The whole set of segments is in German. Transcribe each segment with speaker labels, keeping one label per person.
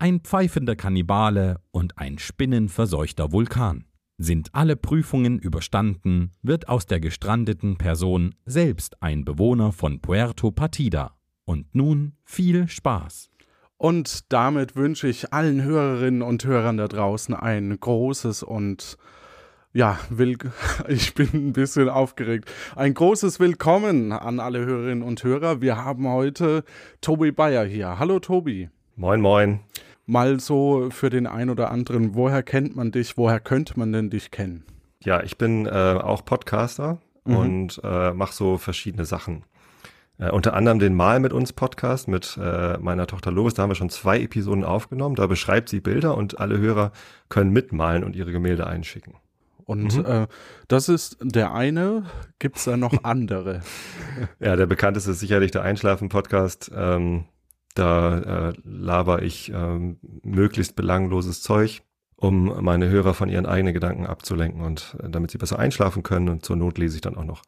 Speaker 1: ein pfeifender Kannibale und ein spinnenverseuchter Vulkan. Sind alle Prüfungen überstanden, wird aus der gestrandeten Person selbst ein Bewohner von Puerto Partida. Und nun viel Spaß.
Speaker 2: Und damit wünsche ich allen Hörerinnen und Hörern da draußen ein großes und ja, will, ich bin ein bisschen aufgeregt. Ein großes Willkommen an alle Hörerinnen und Hörer. Wir haben heute Tobi Bayer hier. Hallo Tobi.
Speaker 3: Moin, moin.
Speaker 2: Mal so für den einen oder anderen, woher kennt man dich? Woher könnte man denn dich kennen?
Speaker 3: Ja, ich bin äh, auch Podcaster mhm. und äh, mache so verschiedene Sachen. Äh, unter anderem den Mal mit uns Podcast mit äh, meiner Tochter Lovis. Da haben wir schon zwei Episoden aufgenommen. Da beschreibt sie Bilder und alle Hörer können mitmalen und ihre Gemälde einschicken.
Speaker 2: Und mhm. äh, das ist der eine. Gibt es da noch andere?
Speaker 3: ja, der bekannteste ist sicherlich der Einschlafen-Podcast. Ähm, da äh, laber ich ähm, möglichst belangloses Zeug, um meine Hörer von ihren eigenen Gedanken abzulenken und äh, damit sie besser einschlafen können. Und zur Not lese ich dann auch noch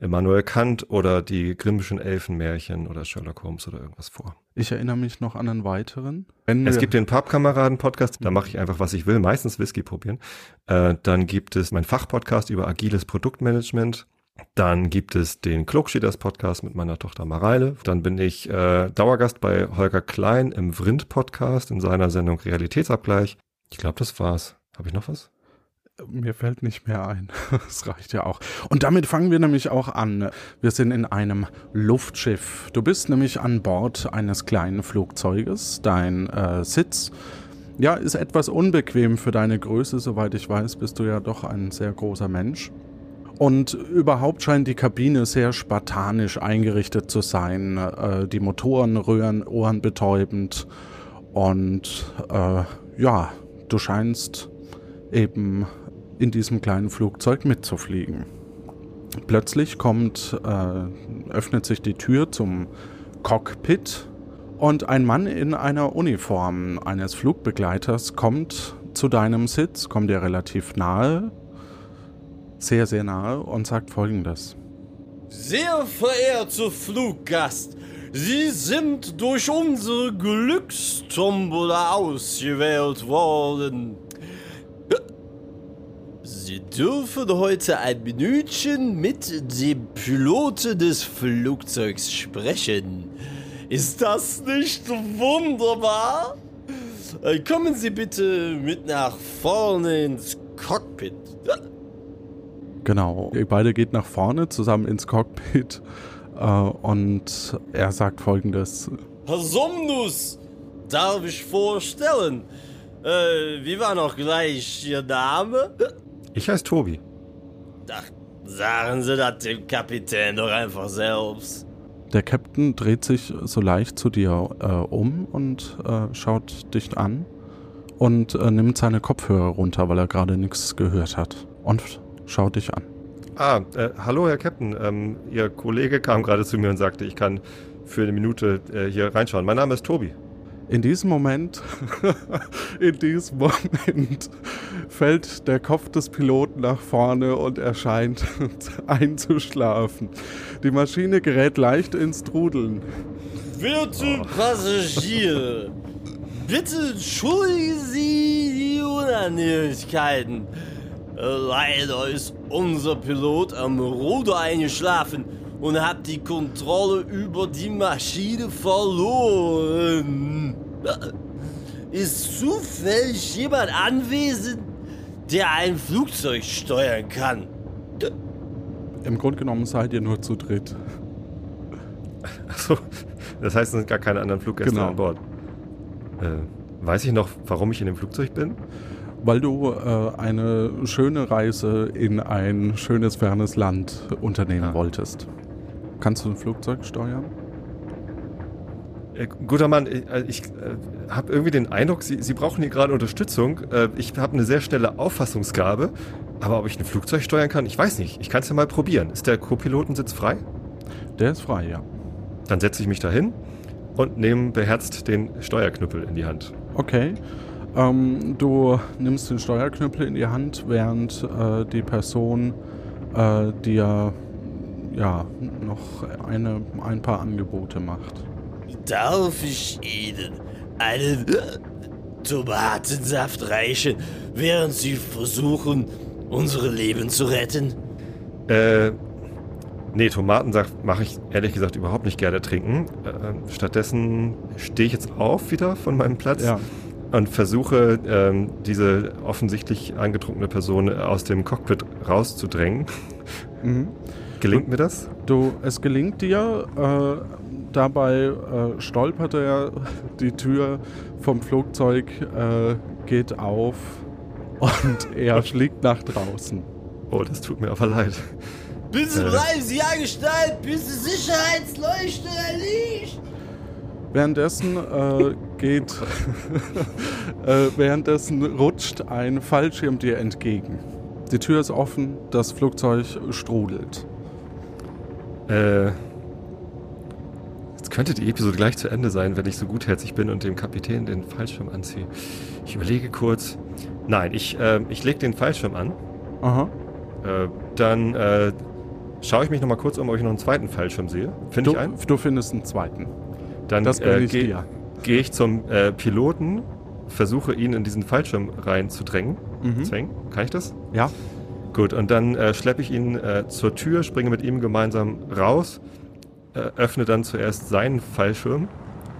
Speaker 3: Immanuel Kant oder die Grimmischen Elfenmärchen oder Sherlock Holmes oder irgendwas vor.
Speaker 2: Ich erinnere mich noch an einen weiteren.
Speaker 3: Wenn es gibt den Pappkameraden-Podcast, da mache ich einfach, was ich will, meistens Whisky probieren. Äh, dann gibt es mein Fachpodcast über agiles Produktmanagement. Dann gibt es den Klugschieders Podcast mit meiner Tochter Mareile. Dann bin ich äh, Dauergast bei Holger Klein im Vrind Podcast in seiner Sendung Realitätsabgleich. Ich glaube, das war's. Habe ich noch was?
Speaker 2: Mir fällt nicht mehr ein. Das reicht ja auch. Und damit fangen wir nämlich auch an. Wir sind in einem Luftschiff. Du bist nämlich an Bord eines kleinen Flugzeuges. Dein äh, Sitz ja, ist etwas unbequem für deine Größe. Soweit ich weiß, bist du ja doch ein sehr großer Mensch. Und überhaupt scheint die Kabine sehr spartanisch eingerichtet zu sein. Äh, die Motoren rühren ohrenbetäubend. Und äh, ja, du scheinst eben in diesem kleinen Flugzeug mitzufliegen. Plötzlich kommt, äh, öffnet sich die Tür zum Cockpit und ein Mann in einer Uniform eines Flugbegleiters kommt zu deinem Sitz, kommt dir relativ nahe, sehr, sehr nahe und sagt folgendes.
Speaker 4: Sehr verehrter Fluggast, Sie sind durch unsere Glückstombola ausgewählt worden. Sie dürfen heute ein Minütchen mit dem Piloten des Flugzeugs sprechen. Ist das nicht wunderbar? Äh, kommen Sie bitte mit nach vorne ins Cockpit.
Speaker 2: Genau, ihr beide geht nach vorne zusammen ins Cockpit äh, und er sagt folgendes.
Speaker 4: Herr Somnus, darf ich vorstellen? Äh, wie war noch gleich Ihr Name?
Speaker 3: Ich heiße Tobi.
Speaker 4: Ach, sagen Sie das dem Kapitän doch einfach selbst.
Speaker 2: Der Captain dreht sich so leicht zu dir äh, um und äh, schaut dich an und äh, nimmt seine Kopfhörer runter, weil er gerade nichts gehört hat und schaut dich an.
Speaker 3: Ah, äh, hallo Herr Captain. Ähm, Ihr Kollege kam gerade zu mir und sagte, ich kann für eine Minute äh, hier reinschauen. Mein Name ist Tobi.
Speaker 2: In diesem Moment, in diesem Moment fällt der Kopf des Piloten nach vorne und er scheint einzuschlafen. Die Maschine gerät leicht ins Trudeln.
Speaker 4: Werte Passagiere, bitte entschuldigen Sie die Unannehmlichkeiten. Leider ist unser Pilot am Ruder eingeschlafen und hat die Kontrolle über die Maschine verloren. Ist zufällig jemand anwesend, der ein Flugzeug steuern kann?
Speaker 2: Im Grunde genommen seid ihr nur zu dritt.
Speaker 3: Achso, das heißt, es sind gar keine anderen Fluggäste genau. an Bord. Äh, weiß ich noch, warum ich in dem Flugzeug bin?
Speaker 2: Weil du äh, eine schöne Reise in ein schönes, fernes Land unternehmen ja. wolltest. Kannst du ein Flugzeug steuern?
Speaker 3: Äh, guter Mann, äh, ich äh, habe irgendwie den Eindruck, Sie, Sie brauchen hier gerade Unterstützung. Äh, ich habe eine sehr schnelle Auffassungsgabe, aber ob ich ein Flugzeug steuern kann, ich weiß nicht. Ich kann es ja mal probieren. Ist der Co-Pilotensitz frei?
Speaker 2: Der ist frei, ja.
Speaker 3: Dann setze ich mich dahin und nehme beherzt den Steuerknüppel in die Hand.
Speaker 2: Okay. Ähm, du nimmst den Steuerknüppel in die Hand, während äh, die Person äh, dir ja noch eine, ein paar Angebote macht.
Speaker 4: Darf ich Ihnen einen Tomatensaft reichen, während Sie versuchen, unsere Leben zu retten?
Speaker 3: Äh, nee, Tomatensaft mache ich ehrlich gesagt überhaupt nicht gerne trinken. Äh, stattdessen stehe ich jetzt auf wieder von meinem Platz
Speaker 2: Ja.
Speaker 3: Und versuche, ähm, diese offensichtlich angetrunkene Person aus dem Cockpit rauszudrängen.
Speaker 2: Mhm.
Speaker 3: Gelingt mir das?
Speaker 2: Du, es gelingt dir. Äh, dabei äh, stolpert er, die Tür vom Flugzeug äh, geht auf und er fliegt nach draußen.
Speaker 3: Oh, das tut mir aber leid.
Speaker 4: Bitte
Speaker 3: Äh.
Speaker 4: bleiben Sie angestellt, bis die Sicherheitsleuchte erliegt.
Speaker 2: Währenddessen äh, geht, äh, währenddessen rutscht ein Fallschirm dir entgegen. Die Tür ist offen, das Flugzeug strudelt.
Speaker 3: Äh, jetzt könnte die Episode gleich zu Ende sein, wenn ich so gutherzig bin und dem Kapitän den Fallschirm anziehe. Ich überlege kurz. Nein, ich, äh, ich lege den Fallschirm an.
Speaker 2: Aha.
Speaker 3: Äh, dann äh, schaue ich mich nochmal kurz um, ob ich noch einen zweiten Fallschirm sehe. Finde
Speaker 2: Du,
Speaker 3: ich einen?
Speaker 2: du findest einen zweiten.
Speaker 3: Dann
Speaker 2: Das gönne
Speaker 3: äh,
Speaker 2: ich dir.
Speaker 3: Geh ich zum äh, Piloten, versuche ihn in diesen Fallschirm reinzudrängen.
Speaker 2: Mhm.
Speaker 3: Zwängen. Kann ich das?
Speaker 2: Ja.
Speaker 3: Gut, und dann äh, schleppe ich ihn äh, zur Tür, springe mit ihm gemeinsam raus, äh, öffne dann zuerst seinen Fallschirm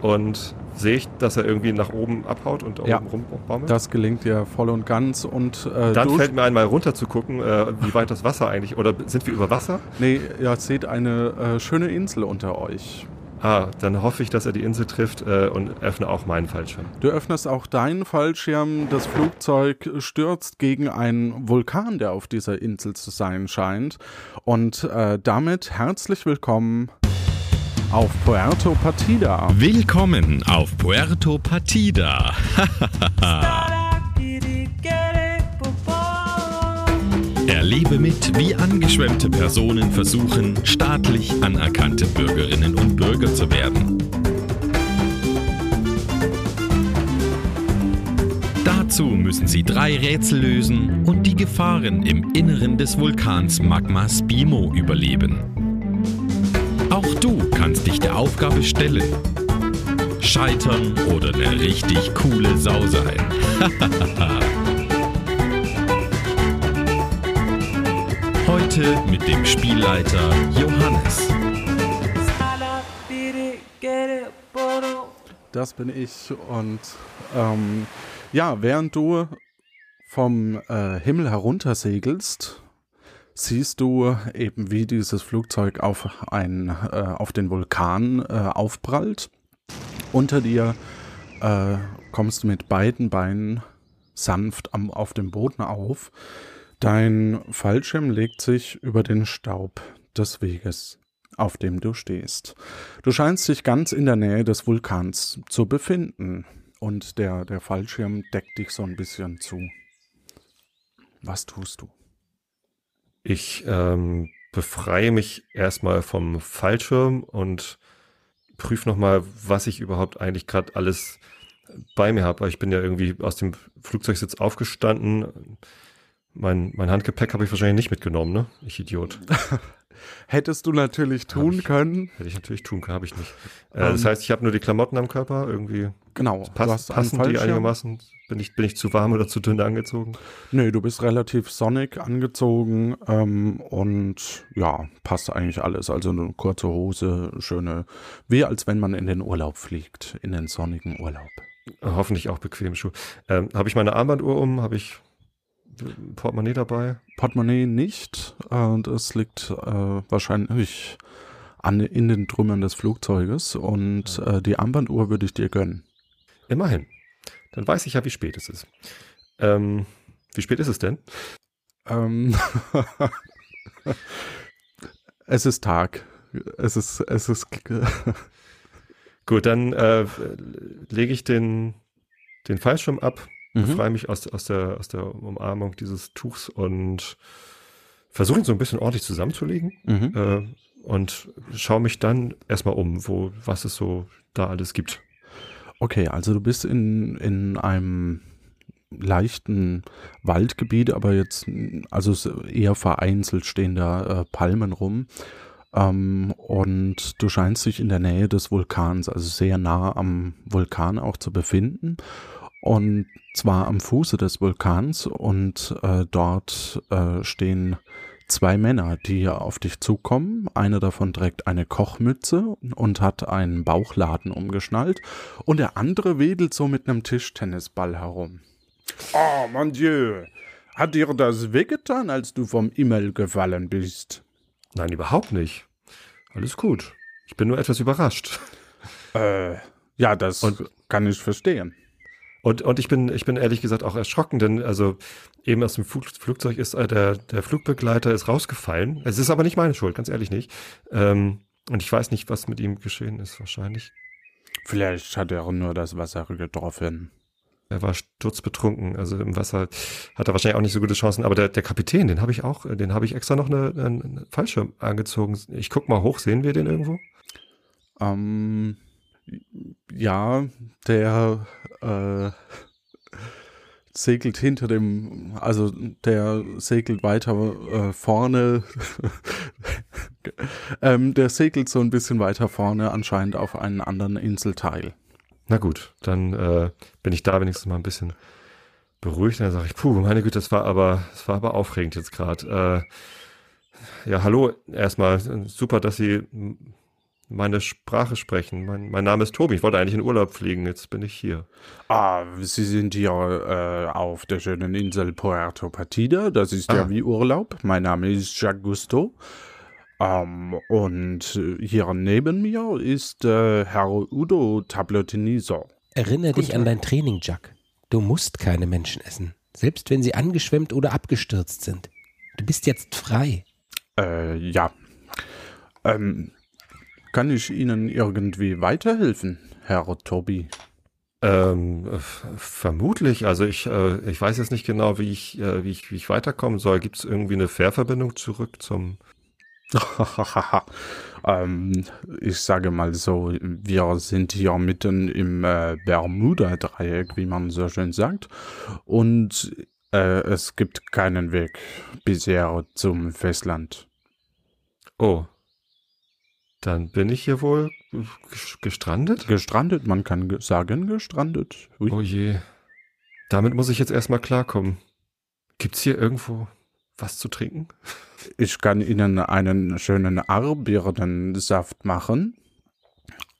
Speaker 3: und sehe ich, dass er irgendwie nach oben abhaut und
Speaker 2: Ja.
Speaker 3: oben rumbaumelt.
Speaker 2: Das gelingt dir voll und ganz und äh,
Speaker 3: dann fällt mir einmal runter zu gucken, äh, wie weit das Wasser eigentlich, oder sind wir über Wasser?
Speaker 2: Nee, ihr seht eine äh, schöne Insel unter euch.
Speaker 3: Ah, dann hoffe ich, dass er die Insel trifft äh, und öffne auch meinen Fallschirm.
Speaker 2: Du öffnest auch deinen Fallschirm. Das Flugzeug stürzt gegen einen Vulkan, der auf dieser Insel zu sein scheint. Und äh, damit herzlich willkommen auf Puerto Partida.
Speaker 1: Willkommen auf Puerto Partida. Erlebe mit, wie angeschwemmte Personen versuchen, staatlich anerkannte Bürgerinnen und Bürger zu werden. Dazu müssen sie drei Rätsel lösen und die Gefahren im Inneren des Vulkans Magma Spimo überleben. Auch du kannst dich der Aufgabe stellen. Scheitern oder eine richtig coole Sau sein. Heute mit dem Spielleiter Johannes.
Speaker 2: Das bin ich. Und ähm, ja, während du vom äh, Himmel heruntersegelst, siehst du eben, wie dieses Flugzeug auf, ein, äh, auf den Vulkan äh, aufprallt. Unter dir äh, kommst du mit beiden Beinen sanft am, auf dem Boden auf. Dein Fallschirm legt sich über den Staub des Weges, auf dem du stehst. Du scheinst dich ganz in der Nähe des Vulkans zu befinden und der, der Fallschirm deckt dich so ein bisschen zu. Was tust du?
Speaker 3: Ich ähm, befreie mich erstmal vom Fallschirm und prüfe nochmal, was ich überhaupt eigentlich gerade alles bei mir habe. Ich bin ja irgendwie aus dem Flugzeugsitz aufgestanden. Mein, mein Handgepäck habe ich wahrscheinlich nicht mitgenommen, ne? Ich Idiot.
Speaker 2: Hättest du natürlich tun
Speaker 3: ich.
Speaker 2: können.
Speaker 3: Hätte ich natürlich tun können, habe ich nicht. Äh,
Speaker 2: Ähm,
Speaker 3: das heißt, ich habe nur die Klamotten am Körper. Irgendwie
Speaker 2: Genau.
Speaker 3: pass, passen die einigermaßen. Bin ich, bin ich zu warm oder zu dünn angezogen?
Speaker 2: Nee, du bist relativ sonnig angezogen ähm, und ja, passt eigentlich alles. Also eine kurze Hose, schöne, wie als wenn man in den Urlaub fliegt, in den sonnigen Urlaub.
Speaker 3: Hoffentlich auch bequem Schuhe. Ähm, habe ich meine Armbanduhr um? Habe ich Portemonnaie dabei?
Speaker 2: Portemonnaie nicht und es liegt äh, wahrscheinlich an, in den Trümmern des Flugzeuges und äh, die Armbanduhr würde ich dir gönnen.
Speaker 3: Immerhin. Dann weiß ich ja, wie spät es ist. Ähm, wie spät ist es denn?
Speaker 2: Ähm es ist Tag. Es ist, es ist,
Speaker 3: Gut, dann äh, lege ich den, den Fallschirm ab,
Speaker 2: Mhm.
Speaker 3: befreie mich aus, aus, der, aus der Umarmung dieses Tuchs und versuche ihn so ein bisschen ordentlich zusammenzulegen
Speaker 2: Mhm.
Speaker 3: äh, und schaue mich dann erstmal um, wo, was es so da alles gibt.
Speaker 2: Okay, also du bist in, in einem leichten Waldgebiet, aber jetzt, also eher vereinzelt stehen da äh, Palmen rum. Ähm, und du scheinst dich in der Nähe des Vulkans, also sehr nah am Vulkan auch zu befinden. Und zwar am Fuße des Vulkans und äh, dort äh, stehen zwei Männer, die auf dich zukommen. Einer davon trägt eine Kochmütze und hat einen Bauchladen umgeschnallt und der andere wedelt so mit einem Tischtennisball herum. Oh, mon Dieu, hat dir das wehgetan, als du vom Himmel gefallen bist?
Speaker 3: Nein, überhaupt nicht. Alles gut. Ich bin nur etwas überrascht.
Speaker 2: Äh, ja, das
Speaker 3: Und-
Speaker 2: kann ich verstehen.
Speaker 3: Und, und ich bin, ich bin ehrlich gesagt auch erschrocken, denn also eben aus dem Flug, Flugzeug ist äh, der, der Flugbegleiter ist rausgefallen. Es ist aber nicht meine Schuld, ganz ehrlich nicht. Ähm, und ich weiß nicht, was mit ihm geschehen ist, wahrscheinlich.
Speaker 2: Vielleicht hat er nur das Wasser getroffen.
Speaker 3: Er war sturzbetrunken, also im Wasser hat er wahrscheinlich auch nicht so gute Chancen. Aber der, der Kapitän, den habe ich auch, äh, den habe ich extra noch eine, einen Fallschirm angezogen. Ich guck mal hoch, sehen wir den irgendwo?
Speaker 2: Ähm, ja, der äh, segelt hinter dem, also der segelt weiter äh, vorne, ähm, der segelt so ein bisschen weiter vorne anscheinend auf einen anderen Inselteil.
Speaker 3: Na gut, dann äh, bin ich da wenigstens mal ein bisschen beruhigt. Dann sage ich, puh, meine Güte, das war aber, das war aber aufregend jetzt gerade. Äh, ja, hallo, erstmal super, dass Sie meine Sprache sprechen. Mein, mein Name ist Tobi. Ich wollte eigentlich in Urlaub fliegen. Jetzt bin ich hier.
Speaker 2: Ah, Sie sind hier äh, auf der schönen Insel Puerto Partida. Das ist
Speaker 3: Ah.
Speaker 2: ja wie Urlaub. Mein Name ist Jacques Gusto. Ähm, und hier neben mir ist äh, Herr Udo Tablotiniso.
Speaker 5: Erinnere dich an dein Training, Jack. Du musst keine Menschen essen, selbst wenn sie angeschwemmt oder abgestürzt sind. Du bist jetzt frei.
Speaker 2: Äh, ja. Ähm, kann ich Ihnen irgendwie weiterhelfen, Herr Tobi?
Speaker 3: Ähm, äh, vermutlich. Also ich, äh, ich weiß jetzt nicht genau, wie ich, äh, wie ich, wie ich weiterkommen soll. Gibt es irgendwie eine Fährverbindung zurück zum?
Speaker 2: ähm, ich sage mal so, wir sind hier mitten im äh, Bermuda-Dreieck, wie man so schön sagt. Und äh, es gibt keinen Weg bisher zum Festland.
Speaker 3: Oh, dann bin ich hier wohl ges- gestrandet.
Speaker 2: Gestrandet, man kann ge sagen, gestrandet. Ui.
Speaker 3: Oh je. Damit muss ich jetzt erstmal klarkommen. Gibt's hier irgendwo was zu trinken?
Speaker 2: Ich kann Ihnen einen schönen Arbirnensaft machen.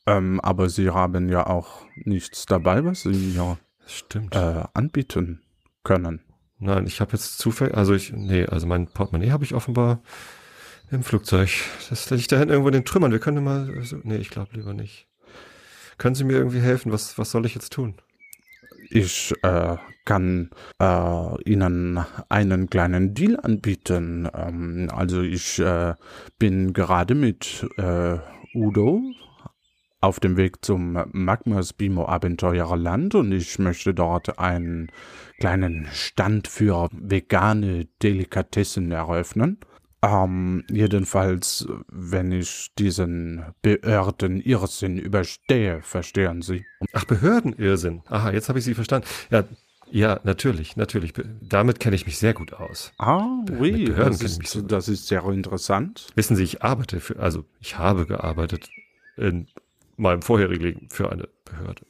Speaker 2: Ähm, aber Sie haben ja auch nichts dabei, was Sie mir
Speaker 3: Stimmt.
Speaker 2: äh, anbieten können.
Speaker 3: Nein, ich habe jetzt zufällig, also ich, nee, also mein Portemonnaie habe ich offenbar im Flugzeug. Das liegt da hinten irgendwo in den Trümmern. Wir können mal, also, nee, ich glaube lieber nicht. Können Sie mir irgendwie helfen? Was, was soll ich jetzt tun?
Speaker 2: Ich äh, kann äh, Ihnen einen kleinen Deal anbieten. Ähm, also ich äh, bin gerade mit äh, Udo auf dem Weg zum Magmas Bimo Abenteuerland und ich möchte dort einen kleinen Stand für vegane Delikatessen eröffnen. Ähm, jedenfalls, wenn ich diesen beirrten Irrsinn überstehe, verstehen Sie.
Speaker 3: Ach, Behördenirrsinn. Aha, jetzt habe ich Sie verstanden. Ja, ja, natürlich, natürlich. Damit kenne ich mich sehr gut aus.
Speaker 2: Ah, oui, das
Speaker 3: so
Speaker 2: ist,
Speaker 3: gut.
Speaker 2: das ist sehr interessant.
Speaker 3: Wissen Sie, ich arbeite für, also ich habe gearbeitet in meinem vorherigen Leben für eine Behörde.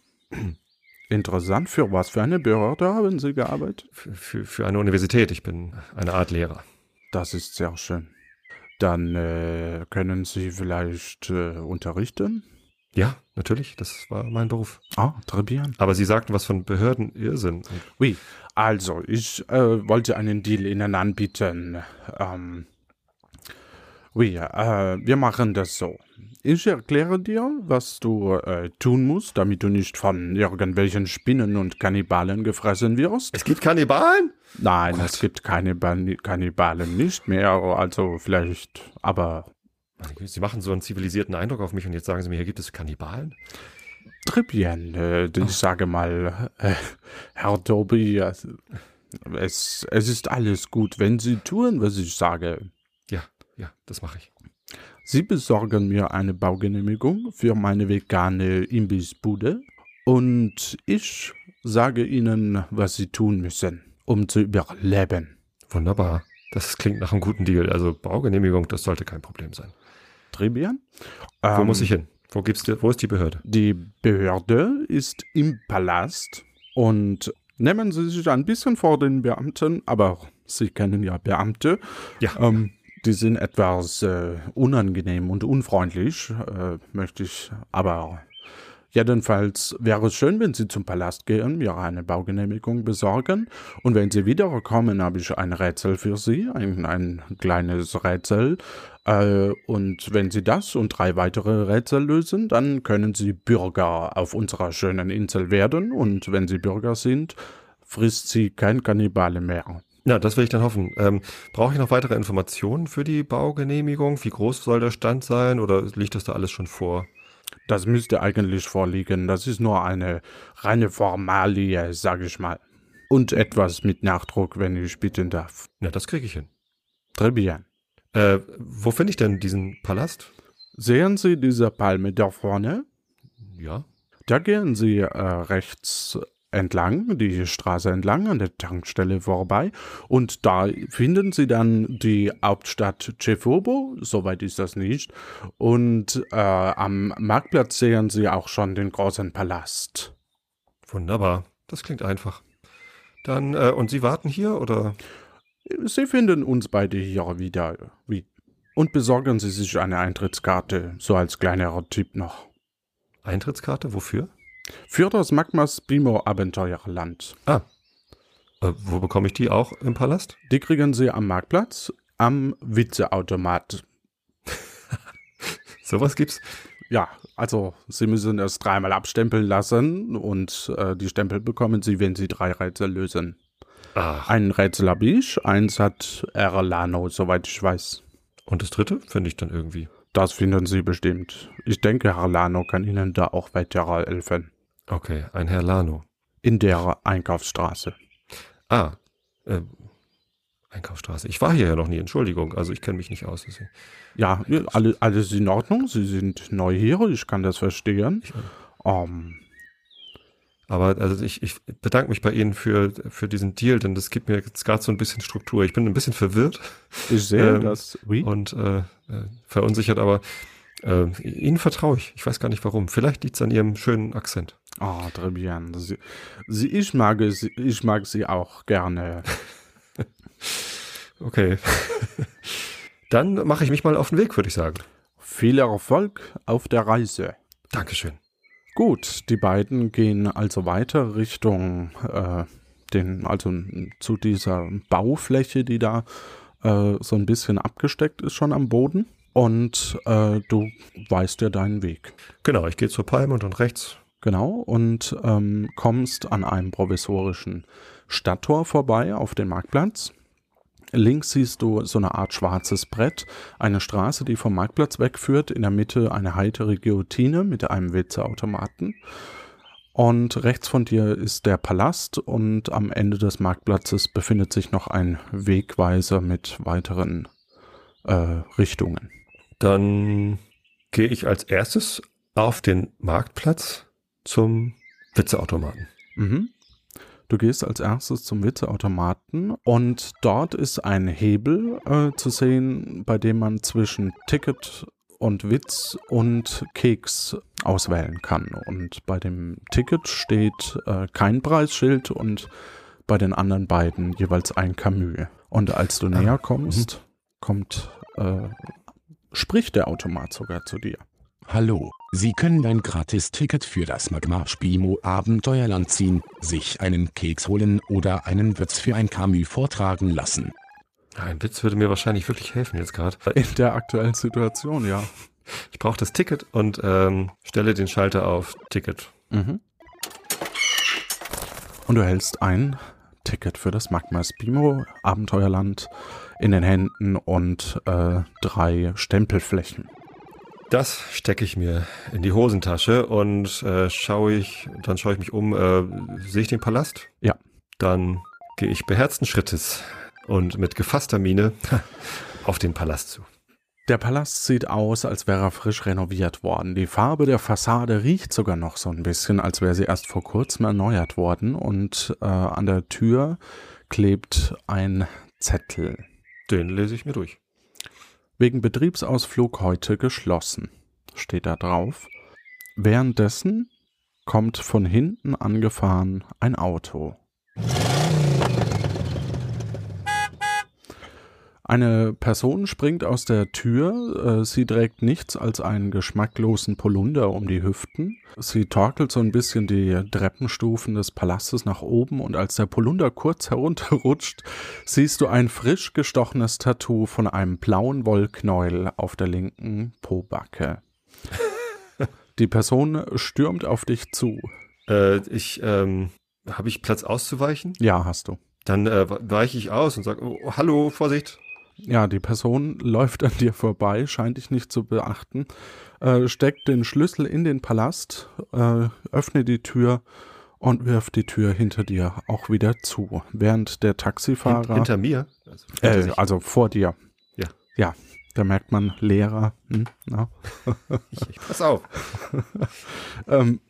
Speaker 2: Interessant. Für was für eine Behörde haben Sie gearbeitet?
Speaker 3: Für, für, für eine Universität. Ich bin eine Art Lehrer.
Speaker 2: Das ist sehr schön. Dann äh, können Sie vielleicht äh, unterrichten?
Speaker 3: Ja, natürlich, das war mein Beruf.
Speaker 2: Ah, très bien.
Speaker 3: Aber Sie sagten was von Behördenirrsinn. Und
Speaker 2: Oui, also ich äh, wollte einen Deal Ihnen anbieten. Ähm, oui, äh, wir machen das so. Ich erkläre dir, was du äh, tun musst, damit du nicht von irgendwelchen Spinnen und Kannibalen gefressen wirst.
Speaker 3: Es gibt Kannibalen?
Speaker 2: Nein,
Speaker 3: Gott.
Speaker 2: es gibt keine Ban Kannibalen nicht mehr, also vielleicht, aber
Speaker 3: Sie machen so einen zivilisierten Eindruck auf mich und jetzt sagen Sie mir, hier gibt es Kannibalen?
Speaker 2: Tripien, äh, ich sage mal, äh, Herr Tobi, es, es ist alles gut, wenn Sie tun, was ich sage.
Speaker 3: Ja, ja, das mache ich.
Speaker 2: Sie besorgen mir eine Baugenehmigung für meine vegane Imbissbude und ich sage Ihnen, was Sie tun müssen, um zu überleben.
Speaker 3: Wunderbar. Das klingt nach einem guten Deal. Also Baugenehmigung, das sollte kein Problem sein.
Speaker 2: Tribien?
Speaker 3: Wo
Speaker 2: Ähm,
Speaker 3: muss ich hin? Wo gibt's wo ist die Behörde?
Speaker 2: Die Behörde ist im Palast und nehmen Sie sich ein bisschen vor den Beamten, aber Sie kennen ja Beamte.
Speaker 3: Ja.
Speaker 2: Ähm, die sind etwas äh, unangenehm und unfreundlich, äh, möchte ich aber. Jedenfalls wäre es schön, wenn Sie zum Palast gehen, mir eine Baugenehmigung besorgen. Und wenn Sie wiederkommen, habe ich ein Rätsel für Sie, ein, ein kleines Rätsel. Äh, und wenn Sie das und drei weitere Rätsel lösen, dann können Sie Bürger auf unserer schönen Insel werden. Und wenn Sie Bürger sind, frisst Sie kein Kannibale mehr.
Speaker 3: Na, das will ich dann hoffen. Ähm, Brauche ich noch weitere Informationen für die Baugenehmigung? Wie groß soll der Stand sein oder liegt das da alles schon vor?
Speaker 2: Das müsste eigentlich vorliegen. Das ist nur eine reine Formalie, sage ich mal. Und etwas mit Nachdruck, wenn ich bitten darf.
Speaker 3: Na, das kriege ich hin.
Speaker 2: Très bien.
Speaker 3: Äh, wo finde ich denn diesen Palast?
Speaker 2: Sehen Sie diese Palme da vorne?
Speaker 3: Ja.
Speaker 2: Da gehen Sie äh, rechts entlang, die Straße entlang, an der Tankstelle vorbei. Und da finden Sie dann die Hauptstadt Cefobo, soweit ist das nicht. Und äh, am Marktplatz sehen Sie auch schon den großen Palast.
Speaker 3: Wunderbar. Das klingt einfach. Dann, äh, und Sie warten hier oder?
Speaker 2: Sie finden uns beide hier wieder. Wie? Und besorgen Sie sich eine Eintrittskarte, so als kleinerer Tipp noch.
Speaker 3: Eintrittskarte? Wofür?
Speaker 2: Für das Magmas Bimo Abenteuerland.
Speaker 3: Ah. Äh, wo bekomme ich die auch im Palast?
Speaker 2: Die kriegen Sie am Marktplatz am Witzeautomat.
Speaker 3: Sowas gibt's?
Speaker 2: Ja, also Sie müssen es dreimal abstempeln lassen und äh, die Stempel bekommen Sie, wenn Sie drei Rätsel lösen.
Speaker 3: Ach.
Speaker 2: Ein Rätsel habe ich, eins hat Erlano, soweit ich weiß.
Speaker 3: Und das dritte finde ich dann irgendwie.
Speaker 2: Das finden Sie bestimmt. Ich denke, Herr Lano kann Ihnen da auch weiter helfen.
Speaker 3: Okay, ein Herr Lano.
Speaker 2: In der Einkaufsstraße.
Speaker 3: Ah, äh, Einkaufsstraße. Ich war hier ja noch nie, Entschuldigung. Also ich kenne mich nicht aus. deswegen.
Speaker 2: Ja, alle, alles in Ordnung. Sie sind neu hier, ich kann das verstehen.
Speaker 3: Ich,
Speaker 2: Ähm,
Speaker 3: aber also ich, ich bedanke mich bei Ihnen für, für diesen Deal, denn das gibt mir jetzt gerade so ein bisschen Struktur. Ich bin ein bisschen verwirrt
Speaker 2: ich sehe
Speaker 3: Ähm,
Speaker 2: das. Oui.
Speaker 3: und äh, äh, verunsichert, aber äh, Ihnen vertraue ich. Ich weiß gar nicht warum. Vielleicht liegt es an Ihrem schönen Akzent.
Speaker 2: Ah, très bien. Sie, sie, ich, mag, sie, ich mag sie auch gerne.
Speaker 3: Okay. Dann mache ich mich mal auf den Weg, würde ich sagen.
Speaker 2: Viel Erfolg auf der Reise.
Speaker 3: Dankeschön.
Speaker 2: Gut, die beiden gehen also weiter Richtung äh, den, also zu dieser Baufläche, die da äh, so ein bisschen abgesteckt ist schon am Boden. Und äh, du weißt ja deinen Weg.
Speaker 3: Genau, ich gehe zur Palme und dann rechts.
Speaker 2: Genau, und ähm, kommst an einem provisorischen Stadttor vorbei auf den Marktplatz. Links siehst du so eine Art schwarzes Brett, eine Straße, die vom Marktplatz wegführt, in der Mitte eine heitere Guillotine mit einem Witzeautomaten. Und rechts von dir ist der Palast und am Ende des Marktplatzes befindet sich noch ein Wegweiser mit weiteren äh, Richtungen.
Speaker 3: Dann gehe ich als erstes auf den Marktplatz zum Witzeautomaten.
Speaker 2: Mhm. Du gehst als erstes zum Witzeautomaten und dort ist ein Hebel äh, zu sehen, bei dem man zwischen Ticket und Witz und Keks auswählen kann. Und bei dem Ticket steht äh, kein Preisschild und bei den anderen beiden jeweils ein Camus. Und als du näher kommst, kommt, äh, spricht der Automat sogar zu dir.
Speaker 6: Hallo, Sie können ein Gratis-Ticket für das Magma Spimo Abenteuerland ziehen, sich einen Keks holen oder einen Witz für ein Camus vortragen lassen.
Speaker 3: Ein Witz würde mir wahrscheinlich wirklich helfen jetzt gerade.
Speaker 2: In der aktuellen Situation, ja.
Speaker 3: Ich brauche das Ticket und ähm, stelle den Schalter auf Ticket.
Speaker 2: Mhm. Und du hältst ein Ticket für das Magma Spimo Abenteuerland in den Händen und äh, drei Stempelflächen.
Speaker 3: Das stecke ich mir in die Hosentasche und äh, schaue ich, dann schaue ich mich um, äh, sehe ich den Palast?
Speaker 2: Ja.
Speaker 3: Dann gehe ich beherzten Schrittes und mit gefasster Miene auf den Palast zu.
Speaker 2: Der Palast sieht aus, als wäre er frisch renoviert worden. Die Farbe der Fassade riecht sogar noch so ein bisschen, als wäre sie erst vor kurzem erneuert worden. Und äh, an der Tür klebt ein Zettel.
Speaker 3: Den lese ich mir durch.
Speaker 2: Wegen Betriebsausflug heute geschlossen, steht da drauf. Währenddessen kommt von hinten angefahren ein Auto. Eine Person springt aus der Tür. Äh, sie trägt nichts als einen geschmacklosen Polunder um die Hüften. Sie torkelt so ein bisschen die Treppenstufen des Palastes nach oben und als der Polunder kurz herunterrutscht, siehst du ein frisch gestochenes Tattoo von einem blauen Wollknäuel auf der linken Pobacke. Die Person stürmt auf dich zu.
Speaker 3: Äh, ich, ähm, habe ich Platz auszuweichen?
Speaker 2: Ja, hast du.
Speaker 3: Dann äh, weiche ich aus und sage, oh, hallo, Vorsicht.
Speaker 2: Ja, die Person läuft an dir vorbei, scheint dich nicht zu beachten, äh, steckt den Schlüssel in den Palast, äh, öffnet die Tür und wirft die Tür hinter dir auch wieder zu, während der Taxifahrer
Speaker 3: Hint, hinter mir? Also, hinter
Speaker 2: äh, also vor dir.
Speaker 3: Ja.
Speaker 2: Ja, da merkt man Lehrer. Hm, na,
Speaker 3: ich, ich pass auf.
Speaker 2: ähm,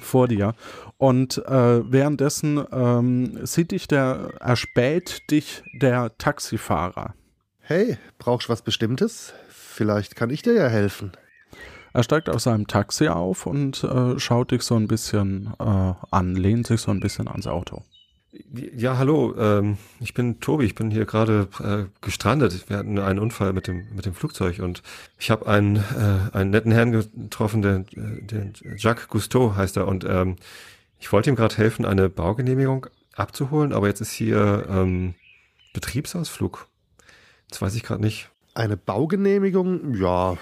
Speaker 2: vor dir. Und äh, währenddessen ähm, sieht dich der, erspäht dich der Taxifahrer.
Speaker 7: Hey, brauchst du was Bestimmtes? Vielleicht kann ich dir ja helfen.
Speaker 2: Er steigt aus seinem Taxi auf und äh, schaut dich so ein bisschen äh, an, lehnt sich so ein bisschen ans Auto.
Speaker 3: Ja, hallo, ähm, ich bin Tobi, ich bin hier gerade äh, gestrandet. Wir hatten einen Unfall mit dem, mit dem Flugzeug und ich habe einen, äh, einen netten Herrn getroffen, der, der Jacques Cousteau heißt er und ähm, ich wollte ihm gerade helfen, eine Baugenehmigung abzuholen, aber jetzt ist hier ähm, Betriebsausflug. Das weiß ich gerade nicht.
Speaker 7: Eine Baugenehmigung? Ja,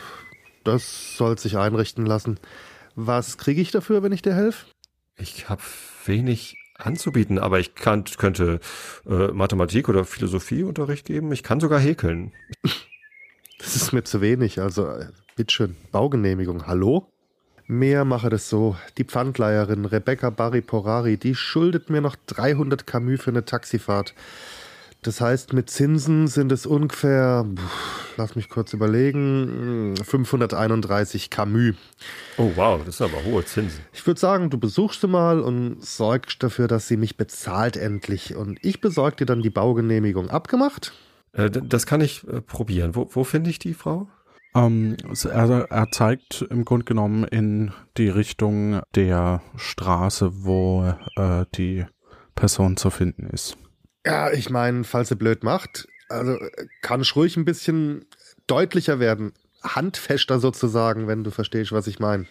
Speaker 7: das soll sich einrichten lassen. Was kriege ich dafür, wenn ich dir helfe?
Speaker 3: Ich habe wenig anzubieten, aber ich kann, könnte äh, Mathematik oder Philosophieunterricht geben. Ich kann sogar häkeln.
Speaker 7: Das ist mir zu wenig. Also, äh, bitteschön, Baugenehmigung. Hallo? Mehr mache das so. Die Pfandleiherin Rebecca Barry Porari, die schuldet mir noch 300 Camus für eine Taxifahrt. Das heißt, mit Zinsen sind es ungefähr, lass mich kurz überlegen, 531 Camus.
Speaker 3: Oh wow, das sind aber hohe Zinsen.
Speaker 7: Ich würde sagen, du besuchst sie mal und sorgst dafür, dass sie mich bezahlt endlich. Und ich besorge dir dann die Baugenehmigung. Abgemacht?
Speaker 3: Äh, das kann ich äh, probieren. Wo, wo finde ich die Frau?
Speaker 2: Ähm, er, er zeigt im Grunde genommen in die Richtung der Straße, wo äh, die Person zu finden ist.
Speaker 7: Ja, ich meine, falls sie blöd macht, also kann ich ruhig ein bisschen deutlicher werden. Handfester sozusagen, wenn du verstehst, was ich meine.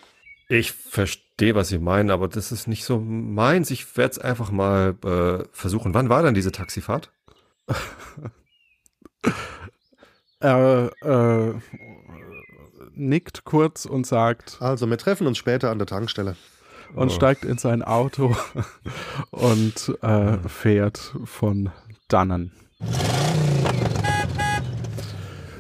Speaker 3: Ich verstehe, was Sie meinen, aber das ist nicht so meins. Ich werde es einfach mal äh, versuchen. Wann war denn diese Taxifahrt?
Speaker 2: Er äh, nickt kurz und sagt
Speaker 7: Also, wir treffen uns später an der Tankstelle.
Speaker 2: Und
Speaker 3: Oh.
Speaker 2: steigt in sein Auto und äh, fährt von dannen.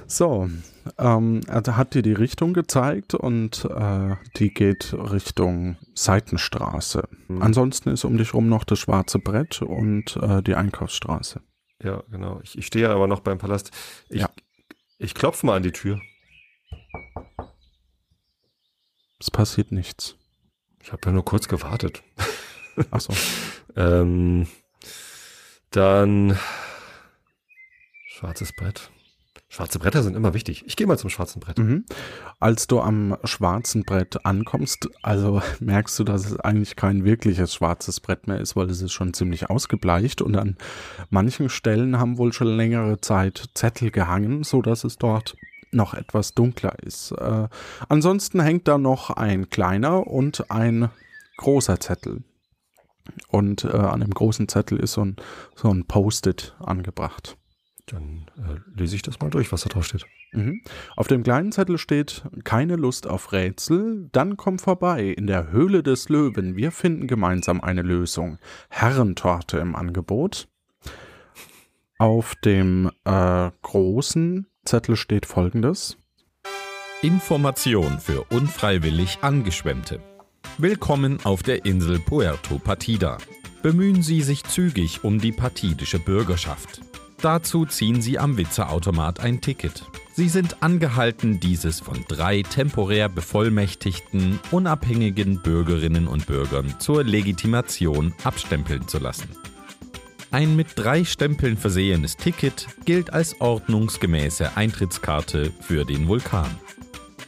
Speaker 2: So, ähm, er hat dir die Richtung gezeigt und äh, die geht Richtung Seitenstraße.
Speaker 3: Hm.
Speaker 2: Ansonsten ist um dich rum noch das schwarze Brett und äh, die Einkaufsstraße.
Speaker 3: Ja, genau. Ich, ich stehe aber noch beim Palast. Ich,
Speaker 2: Ja.
Speaker 3: ich klopfe mal an die Tür.
Speaker 2: Es passiert nichts.
Speaker 3: Ich habe ja nur kurz gewartet.
Speaker 2: Achso.
Speaker 3: Ähm, dann schwarzes Brett. Schwarze Bretter sind immer wichtig. Ich gehe mal zum schwarzen Brett.
Speaker 2: Mhm. Als du am schwarzen Brett ankommst, also merkst du, dass es eigentlich kein wirkliches schwarzes Brett mehr ist, weil es ist schon ziemlich ausgebleicht und an manchen Stellen haben wohl schon längere Zeit Zettel gehangen, so dass es dort noch etwas dunkler ist. Äh, ansonsten hängt da noch ein kleiner und ein großer Zettel. Und äh, an dem großen Zettel ist so ein, so ein Post-it angebracht.
Speaker 3: Dann äh, lese ich das mal durch, was da drauf steht.
Speaker 2: Mhm. Auf dem kleinen Zettel steht keine Lust auf Rätsel, dann komm vorbei in der Höhle des Löwen. Wir finden gemeinsam eine Lösung. Herrentorte im Angebot. Auf dem äh, großen Zettel steht folgendes.
Speaker 1: Information für unfreiwillig Angeschwemmte. Willkommen auf der Insel Puerto Partida. Bemühen Sie sich zügig um die partidische Bürgerschaft. Dazu ziehen Sie am Witzeautomat ein Ticket. Sie sind angehalten, dieses von drei temporär bevollmächtigten, unabhängigen Bürgerinnen und Bürgern zur Legitimation abstempeln zu lassen. Ein mit drei Stempeln versehenes Ticket gilt als ordnungsgemäße Eintrittskarte für den Vulkan.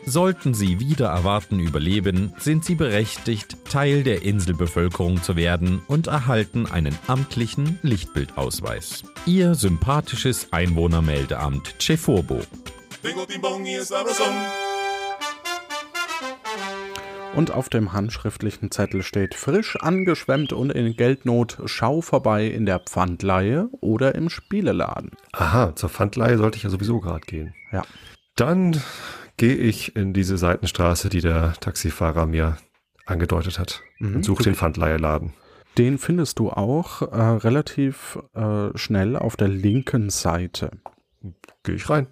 Speaker 1: Sollten Sie wieder erwarten überleben, sind Sie berechtigt, Teil der Inselbevölkerung zu werden und erhalten einen amtlichen Lichtbildausweis. Ihr sympathisches Einwohnermeldeamt Ceforbo.
Speaker 2: Und auf dem handschriftlichen Zettel steht frisch angeschwemmt und in Geldnot, schau vorbei in der Pfandleihe oder im Spieleladen.
Speaker 3: Aha, zur Pfandleihe sollte ich ja sowieso gerade gehen.
Speaker 2: Ja.
Speaker 3: Dann gehe ich in diese Seitenstraße, die der Taxifahrer mir angedeutet hat
Speaker 2: Mhm.
Speaker 3: und suche den Pfandleiheladen.
Speaker 2: Den findest du auch äh, relativ äh, schnell auf der linken Seite.
Speaker 3: Gehe ich rein.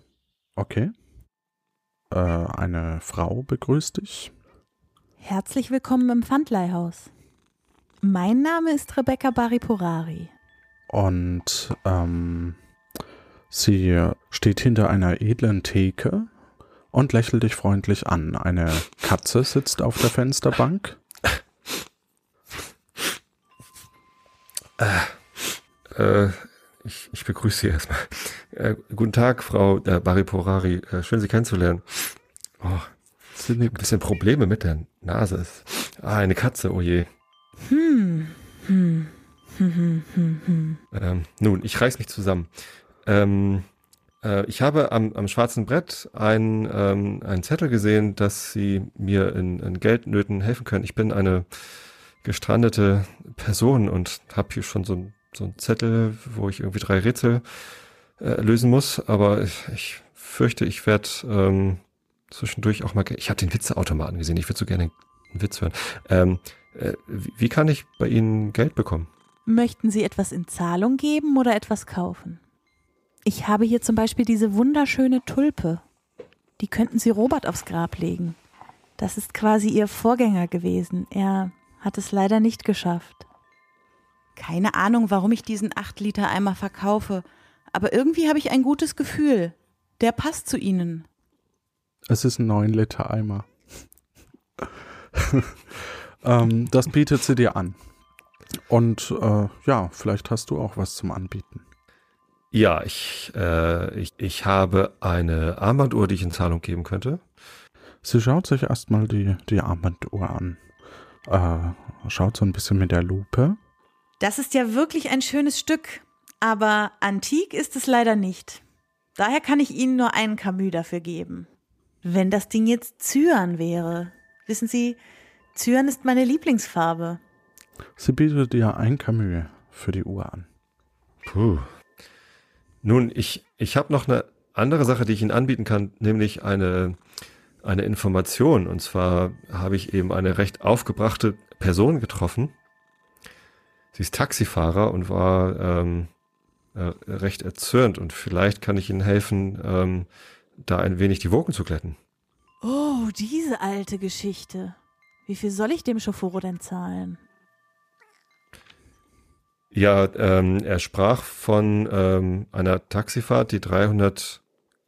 Speaker 2: Okay. Äh, eine Frau begrüßt dich.
Speaker 8: Herzlich willkommen im Pfandleihhaus. Mein Name ist Rebecca Bariporari.
Speaker 2: Und ähm, sie steht hinter einer edlen Theke und lächelt dich freundlich an. Eine Katze sitzt auf der Fensterbank.
Speaker 3: Äh, ich, ich begrüße Sie erstmal. Äh, guten Tag, Frau äh, Bariporari. Äh, schön, Sie kennenzulernen. Oh, Ein
Speaker 2: nickt.
Speaker 3: bisschen Probleme mit der Nase. Ist. Ah, eine Katze, oh je.
Speaker 8: Hm, hm, hm, hm, hm, hm.
Speaker 3: Ähm, nun, ich reiß mich zusammen. Ähm, äh, ich habe am, am schwarzen Brett einen, ähm, einen Zettel gesehen, dass Sie mir in, in Geldnöten helfen können. Ich bin eine gestrandete Person und habe hier schon so, ein- so einen Zettel, wo ich irgendwie drei Rätsel äh, lösen muss. Aber ich, ich fürchte, ich werde ähm, zwischendurch auch mal. Ich habe den Witzeautomaten gesehen. Ich würde so gerne einen Witz hören. Ähm, äh, wie, wie kann ich bei Ihnen Geld bekommen?
Speaker 8: Möchten Sie etwas in Zahlung geben oder etwas kaufen? Ich habe hier zum Beispiel diese wunderschöne Tulpe. Die könnten Sie Robert aufs Grab legen. Das ist quasi Ihr Vorgänger gewesen. Er hat es leider nicht geschafft. Keine Ahnung, warum ich diesen 8-Liter-Eimer verkaufe, aber irgendwie habe ich ein gutes Gefühl. Der passt zu Ihnen.
Speaker 2: Es ist ein 9 Liter Eimer. ähm, das bietet sie dir an. Und äh, ja, vielleicht hast du auch was zum Anbieten.
Speaker 3: Ja, ich, äh, ich, ich habe eine Armbanduhr, die ich in Zahlung geben könnte.
Speaker 2: Sie schaut sich erstmal die, die Armbanduhr an. Äh, schaut so ein bisschen mit der Lupe.
Speaker 8: Das ist ja wirklich ein schönes Stück, aber antik ist es leider nicht. Daher kann ich Ihnen nur einen Camus dafür geben. Wenn das Ding jetzt Cyan wäre. Wissen Sie, Cyan ist meine Lieblingsfarbe.
Speaker 2: Sie bietet dir ein Camus für die Uhr an.
Speaker 3: Puh. Nun, ich, ich habe noch eine andere Sache, die ich Ihnen anbieten kann, nämlich eine, eine Information. Und zwar habe ich eben eine recht aufgebrachte Person getroffen. Sie ist Taxifahrer und war ähm, äh, recht erzürnt. Und vielleicht kann ich Ihnen helfen, ähm, da ein wenig die Wogen zu glätten.
Speaker 8: Oh, diese alte Geschichte. Wie viel soll ich dem Schoforo denn zahlen?
Speaker 3: Ja, ähm, er sprach von ähm, einer Taxifahrt, die 300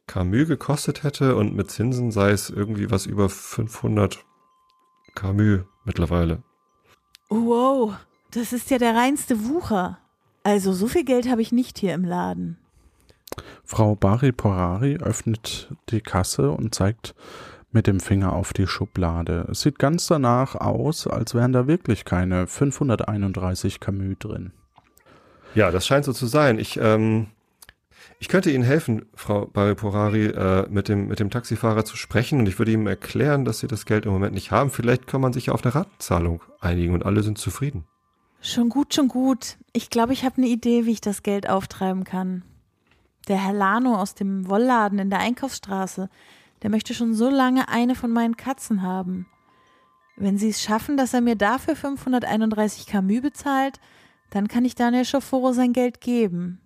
Speaker 3: Camus gekostet hätte und mit Zinsen sei es irgendwie was über 500 Camus mittlerweile.
Speaker 8: Wow, das ist ja der reinste Wucher. Also so viel Geld habe ich nicht hier im Laden.
Speaker 2: Frau Bari Porari öffnet die Kasse und zeigt mit dem Finger auf die Schublade. Es sieht ganz danach aus, als wären da wirklich keine 531 Camus drin.
Speaker 3: Ja, das scheint so zu sein. Ich, ähm, ich könnte Ihnen helfen, Frau Bariporari, äh, mit, dem, mit dem Taxifahrer zu sprechen und ich würde ihm erklären, dass Sie das Geld im Moment nicht haben. Vielleicht kann man sich ja auf eine Ratenzahlung einigen und alle sind zufrieden.
Speaker 8: Schon gut, schon gut. Ich glaube, ich habe eine Idee, wie ich das Geld auftreiben kann. Der Herr Lano aus dem Wollladen in der Einkaufsstraße, der möchte schon so lange eine von meinen Katzen haben. Wenn Sie es schaffen, dass er mir dafür 531 Camus bezahlt, dann kann ich Daniel Schoforo sein Geld geben.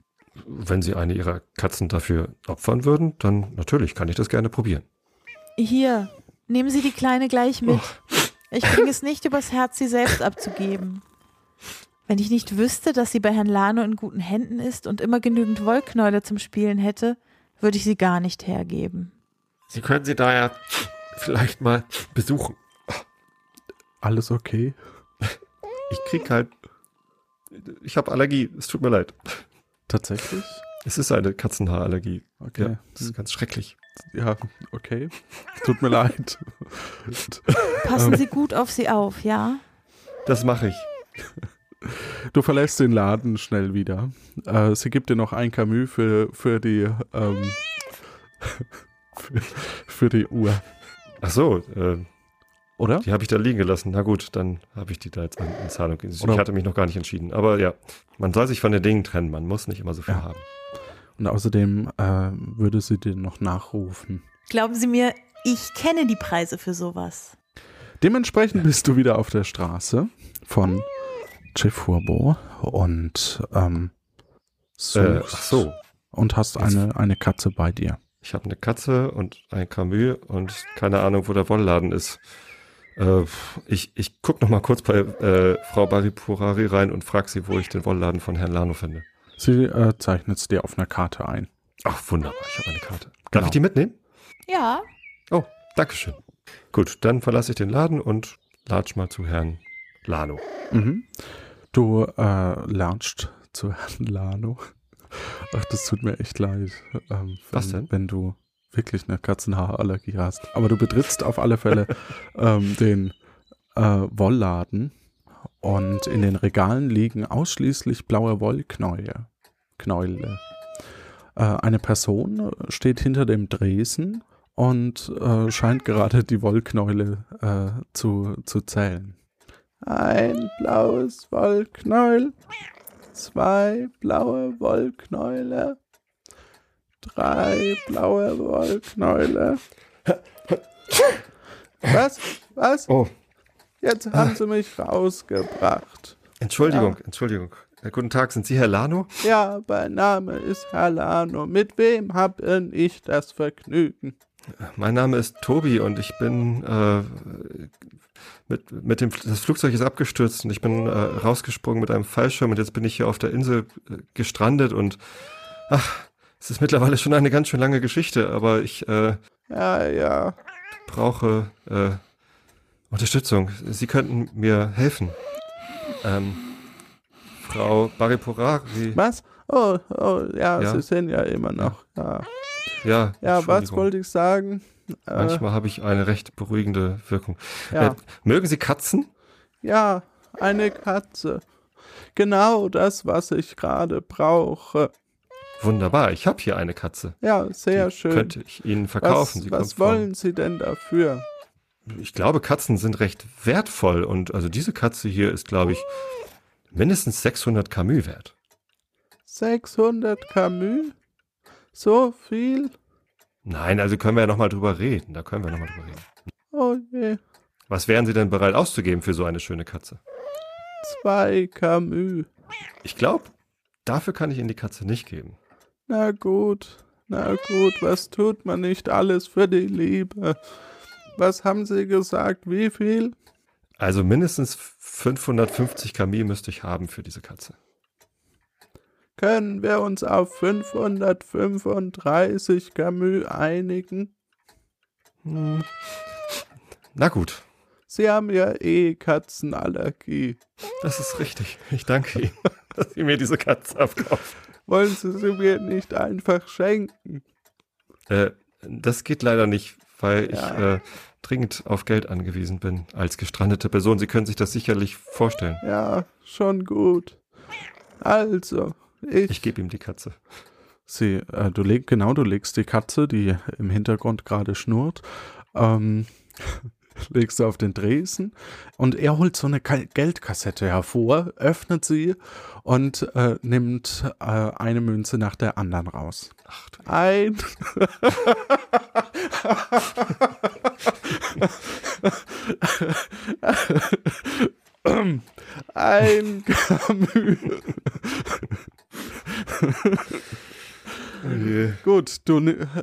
Speaker 3: Wenn Sie eine Ihrer Katzen dafür opfern würden, dann natürlich kann ich das gerne probieren.
Speaker 8: Hier, nehmen Sie die Kleine gleich mit. Ich bringe es nicht übers Herz, sie selbst abzugeben. Wenn ich nicht wüsste, dass sie bei Herrn Lano in guten Händen ist und immer genügend Wollknäule zum Spielen hätte, würde ich sie gar nicht hergeben.
Speaker 3: Sie können sie daher vielleicht mal besuchen.
Speaker 2: Alles okay?
Speaker 3: Ich krieg halt. Ich habe Allergie. Es tut mir leid.
Speaker 2: Tatsächlich?
Speaker 3: Es ist eine Katzenhaarallergie.
Speaker 2: Okay.
Speaker 3: Ja, das ist ganz schrecklich.
Speaker 2: Ja, okay. Tut mir leid.
Speaker 8: Passen
Speaker 2: Ähm.
Speaker 8: Sie gut auf sie auf, ja?
Speaker 3: Das mache ich.
Speaker 2: Du verlässt den Laden schnell wieder. Äh, sie gibt dir noch ein Camus für, für die ähm, für, für die Uhr,
Speaker 3: Ach so, äh,
Speaker 2: oder?
Speaker 3: die habe ich da liegen gelassen. Na gut, dann habe ich die da jetzt in, in Zahlung. Ich
Speaker 2: Oder-
Speaker 3: hatte mich noch gar nicht entschieden. Aber ja, man soll sich von den Dingen trennen. Man muss nicht immer so viel
Speaker 2: Ja.
Speaker 3: haben.
Speaker 2: Und außerdem äh, würde sie dir noch nachrufen.
Speaker 8: Glauben Sie mir, ich kenne die Preise für sowas.
Speaker 2: Dementsprechend bist du wieder auf der Straße von Chefurbo und ähm,
Speaker 3: Äh, ach so,
Speaker 2: und hast eine, eine Katze bei dir.
Speaker 3: ich habe eine Katze und ein Camus und keine Ahnung, wo der Wollladen ist. Äh, ich ich gucke noch mal kurz bei äh, Frau Baripurari rein und frage sie, wo ich den Wollladen von Herrn Lano finde.
Speaker 2: Sie äh, zeichnet es dir auf einer Karte ein.
Speaker 3: Ach, wunderbar, ich habe eine Karte. Darf
Speaker 2: Genau.
Speaker 3: ich die mitnehmen?
Speaker 8: Ja.
Speaker 3: Oh, Dankeschön. Gut, dann verlasse ich den Laden und latsch mal zu Herrn Lano.
Speaker 2: Mhm. Du äh, lernst zu Herrn Lano. Ach, das tut mir echt leid. Ähm, wenn,
Speaker 3: Was denn?
Speaker 2: Wenn du wirklich eine Katzenhaarallergie hast. Aber du betrittst auf alle Fälle ähm, den äh, Wollladen und in den Regalen liegen ausschließlich blaue Wollknäule. Knäule. Äh, eine Person steht hinter dem Dresen und äh, scheint gerade die Wollknäule äh, zu, zu zählen. Ein blaues Wollknäuel, zwei blaue Wollknäule, drei blaue Wollknäule. Was? Was?
Speaker 3: Oh,
Speaker 2: Jetzt haben sie mich rausgebracht.
Speaker 3: Entschuldigung, Entschuldigung. Äh, guten Tag, sind Sie Herr Lano?
Speaker 2: Ja, mein Name ist Herr Lano. Mit wem hab ich das Vergnügen?
Speaker 3: Mein Name ist Tobi und ich bin äh, mit, mit dem das Flugzeug ist abgestürzt und ich bin äh, rausgesprungen mit einem Fallschirm und jetzt bin ich hier auf der Insel äh, gestrandet und ach, es ist mittlerweile schon eine ganz schön lange Geschichte, aber ich äh,
Speaker 2: Ja, ja.
Speaker 3: brauche äh, Unterstützung. Sie könnten mir helfen. Ähm, Frau Baripurari.
Speaker 2: Was? Oh, oh, ja,
Speaker 3: Ja.
Speaker 2: Sie sind ja immer noch. Ja,
Speaker 3: Ja,
Speaker 2: ja was wollte ich sagen? Äh,
Speaker 3: Manchmal habe ich eine recht beruhigende Wirkung.
Speaker 2: ja.
Speaker 3: Äh, mögen Sie Katzen?
Speaker 2: Ja, eine Katze. Genau das, was ich gerade brauche.
Speaker 3: Wunderbar, ich habe hier eine Katze.
Speaker 2: Ja, sehr
Speaker 3: Die
Speaker 2: schön.
Speaker 3: Könnte ich Ihnen verkaufen.
Speaker 2: was
Speaker 3: Sie
Speaker 2: was wollen Sie denn dafür?
Speaker 3: Ich glaube, Katzen sind recht wertvoll und also diese Katze hier ist, glaube ich, mindestens 600 Camus wert.
Speaker 2: 600 Camus? So viel?
Speaker 3: Nein, also können wir ja nochmal drüber reden. Da können wir nochmal drüber reden.
Speaker 2: Oh je,
Speaker 3: Was wären Sie denn bereit auszugeben für so eine schöne Katze?
Speaker 2: zwei Camus.
Speaker 3: Ich glaube, dafür kann ich Ihnen die Katze nicht geben.
Speaker 2: Na gut, na gut, was tut man nicht alles für die Liebe? Was haben Sie gesagt? Wie viel?
Speaker 3: Also mindestens 550 Camus müsste ich haben für diese Katze.
Speaker 2: Können wir uns auf 535 Camus einigen?
Speaker 3: Hm. Na gut,
Speaker 2: Sie haben ja eh Katzenallergie.
Speaker 3: das ist richtig. Ich danke Ihnen, dass Sie mir diese Katze abkaufen.
Speaker 2: Wollen Sie sie mir nicht einfach schenken?
Speaker 3: Äh, das geht leider nicht, weil
Speaker 2: Ja.
Speaker 3: ich äh, dringend auf Geld angewiesen bin als gestrandete Person. Sie können sich das sicherlich vorstellen.
Speaker 2: Ja, schon gut. Also, ich.
Speaker 3: Ich gebe ihm die Katze.
Speaker 2: Sie, äh, du leg, genau, du legst die Katze, die im Hintergrund gerade schnurrt, ähm, legst du auf den Dresen und er holt so eine Ka Geldkassette hervor, öffnet sie und äh, nimmt äh, eine Münze nach der anderen raus.
Speaker 3: Ach, du-
Speaker 2: Ein. Ein Camus. Gut, du,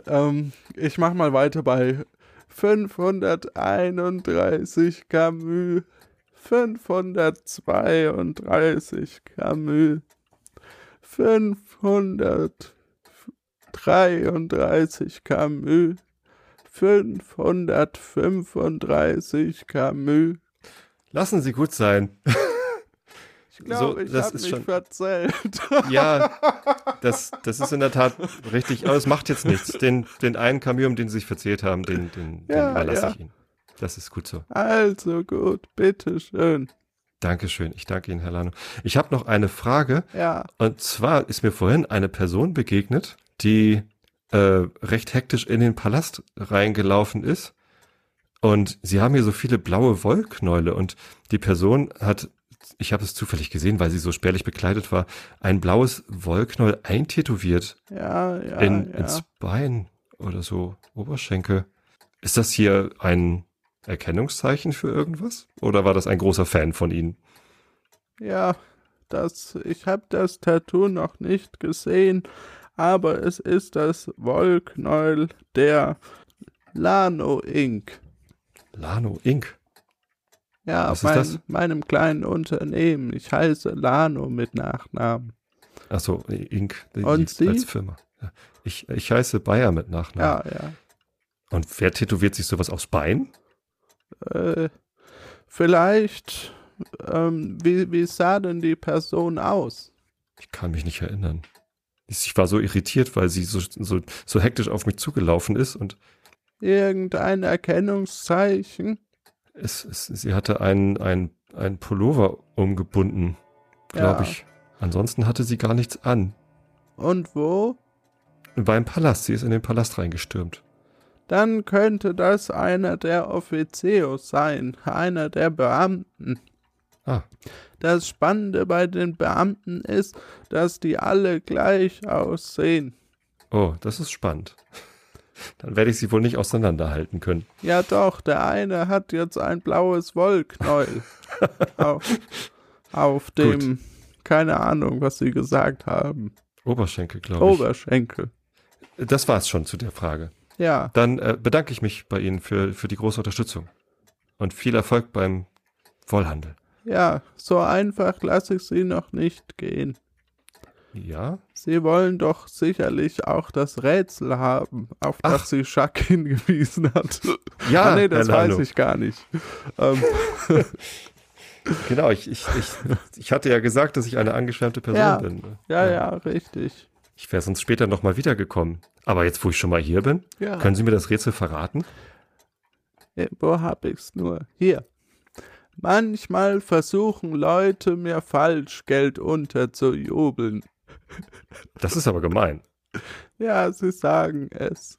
Speaker 2: ähm, ich mach mal weiter bei 531 Camus, 532 Camus, 533 Camus, 535 Camus.
Speaker 3: Lassen Sie gut sein.
Speaker 2: Ich glaube, ich
Speaker 3: das
Speaker 2: habe
Speaker 3: ist
Speaker 2: mich
Speaker 3: schon-
Speaker 2: verzählt.
Speaker 3: Ja, das, das ist in der Tat richtig, aber es macht jetzt nichts. Den, den einen Camus, um den Sie sich verzählt haben, den, den, den
Speaker 2: Ja,
Speaker 3: überlasse
Speaker 2: ja.
Speaker 3: ich Ihnen. Das ist gut so.
Speaker 2: Also gut, bitteschön.
Speaker 3: Dankeschön. Ich danke Ihnen, Herr Lano. Ich habe noch eine Frage.
Speaker 2: Ja,
Speaker 3: Und zwar ist mir vorhin eine Person begegnet, die äh, recht hektisch in den Palast reingelaufen ist. Und sie haben hier so viele blaue Wollknäule und die Person hat, ich habe es zufällig gesehen, weil sie so spärlich bekleidet war, ein blaues Wollknäuel eintätowiert
Speaker 2: ja, ja.
Speaker 3: in,
Speaker 2: ja.
Speaker 3: ins Bein oder so, Oberschenkel. Ist das hier ein Erkennungszeichen für irgendwas? Oder war das ein großer Fan von Ihnen?
Speaker 2: Ja, das, ich habe das Tattoo noch nicht gesehen, aber es ist das Wollknäuel der Lano Inc.
Speaker 3: Lano Inc.
Speaker 2: Ja,
Speaker 3: Was ist
Speaker 2: mein, meinem kleinen Unternehmen. Ich heiße Lano mit Nachnamen.
Speaker 3: Achso, Inc.
Speaker 2: Und Sie?
Speaker 3: als Firma. Ich, ich heiße Bayer mit Nachnamen.
Speaker 2: Ja, ja.
Speaker 3: Und wer tätowiert sich sowas aufs Bein?
Speaker 2: Äh, vielleicht, ähm, wie, wie sah denn die Person aus?
Speaker 3: Ich kann mich nicht erinnern. Ich war so irritiert, weil sie so, so, so hektisch auf mich zugelaufen ist und
Speaker 2: Irgendein Erkennungszeichen?
Speaker 3: Es, es, sie hatte einen, einen, einen Pullover umgebunden, glaube
Speaker 2: Ja.
Speaker 3: ich. Ansonsten hatte sie gar nichts an.
Speaker 2: Und wo?
Speaker 3: Beim Palast, sie ist in den Palast reingestürmt.
Speaker 2: Dann könnte das einer der Offizios sein, einer der Beamten.
Speaker 3: Ah,
Speaker 2: Das Spannende bei den Beamten ist, dass die alle gleich aussehen.
Speaker 3: oh, das ist spannend. Dann werde ich sie wohl nicht auseinanderhalten können.
Speaker 2: Ja doch, der eine hat jetzt ein blaues Wollknäuel auf, auf dem, keine Ahnung, was sie gesagt haben,
Speaker 3: Oberschenkel, glaube ich.
Speaker 2: Oberschenkel.
Speaker 3: Das war's schon zu der Frage.
Speaker 2: Ja,
Speaker 3: Dann äh, bedanke ich mich bei Ihnen für, für die große Unterstützung. Und viel Erfolg beim Wollhandel.
Speaker 2: ja, so einfach lasse ich sie noch nicht gehen.
Speaker 3: Ja?
Speaker 2: Sie wollen doch sicherlich auch das Rätsel haben, auf
Speaker 3: Ach.
Speaker 2: das sie Jacques hingewiesen hat.
Speaker 3: Ja,
Speaker 2: ah, nee, das weiß ich gar nicht. Ähm,
Speaker 3: Genau, ich, ich, ich, ich hatte ja gesagt, dass ich eine angeschwärmte Person
Speaker 2: Ja.
Speaker 3: bin.
Speaker 2: ja, ja, richtig.
Speaker 3: Ich wäre sonst später nochmal wiedergekommen. Aber jetzt, wo ich schon mal hier bin,
Speaker 2: Ja.
Speaker 3: können Sie mir das Rätsel verraten?
Speaker 2: Äh, Wo hab ich's nur? Hier. Manchmal versuchen Leute mir Falschgeld unterzujubeln.
Speaker 3: Das ist aber gemein.
Speaker 2: Ja, sie sagen es.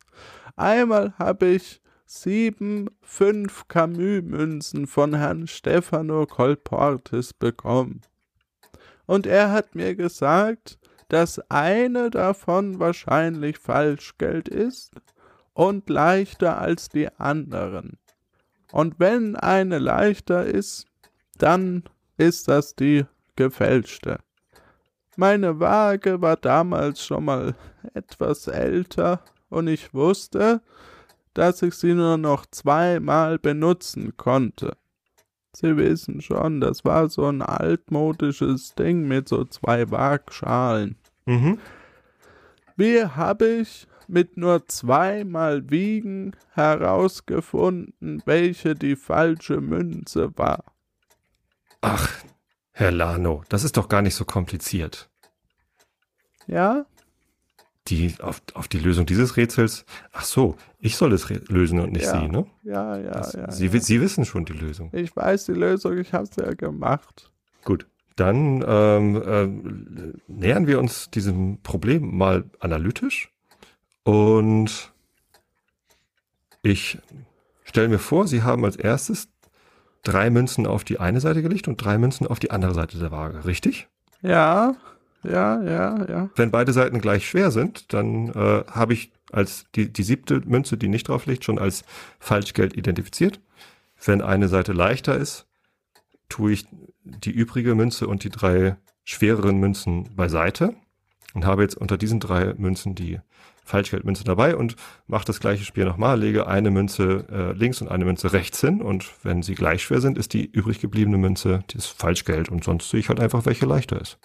Speaker 2: Einmal habe ich sieben fünf Camus-Münzen von Herrn Stefano Colportes bekommen. Und er hat mir gesagt, dass eine davon wahrscheinlich Falschgeld ist und leichter als die anderen. Und wenn eine leichter ist, dann ist das die gefälschte. Meine Waage war damals schon mal etwas älter und ich wusste, dass ich sie nur noch zweimal benutzen konnte. Sie wissen schon, das war so ein altmodisches Ding mit so zwei Waagschalen.
Speaker 3: Mhm.
Speaker 2: Wie habe ich mit nur zweimal Wiegen herausgefunden, welche die falsche Münze war?
Speaker 3: Ach, Herr Lano, das ist doch gar nicht so kompliziert.
Speaker 2: Ja?
Speaker 3: Die, auf, auf die Lösung dieses Rätsels. Ach so, ich soll es lösen und nicht
Speaker 2: Ja.
Speaker 3: Sie, ne?
Speaker 2: Ja, ja,
Speaker 3: Das,
Speaker 2: ja.
Speaker 3: Sie,
Speaker 2: ja.
Speaker 3: Sie wissen schon die Lösung.
Speaker 2: Ich weiß die Lösung, ich habe es ja gemacht.
Speaker 3: Gut, dann ähm, ähm, nähern wir uns diesem Problem mal analytisch. Und ich stelle mir vor, Sie haben als erstes drei Münzen auf die eine Seite gelegt und drei Münzen auf die andere Seite der Waage, richtig?
Speaker 2: Ja, ja, ja, ja.
Speaker 3: Wenn beide Seiten gleich schwer sind, dann äh, habe ich als die, die siebte Münze, die nicht drauf liegt, schon als Falschgeld identifiziert. Wenn eine Seite leichter ist, tue ich die übrige Münze und die drei schwereren Münzen beiseite und habe jetzt unter diesen drei Münzen die Falschgeldmünze dabei und mache das gleiche Spiel nochmal, lege eine Münze äh, links und eine Münze rechts hin und wenn sie gleich schwer sind, ist die übrig gebliebene Münze das Falschgeld und sonst sehe ich halt einfach, welche leichter ist.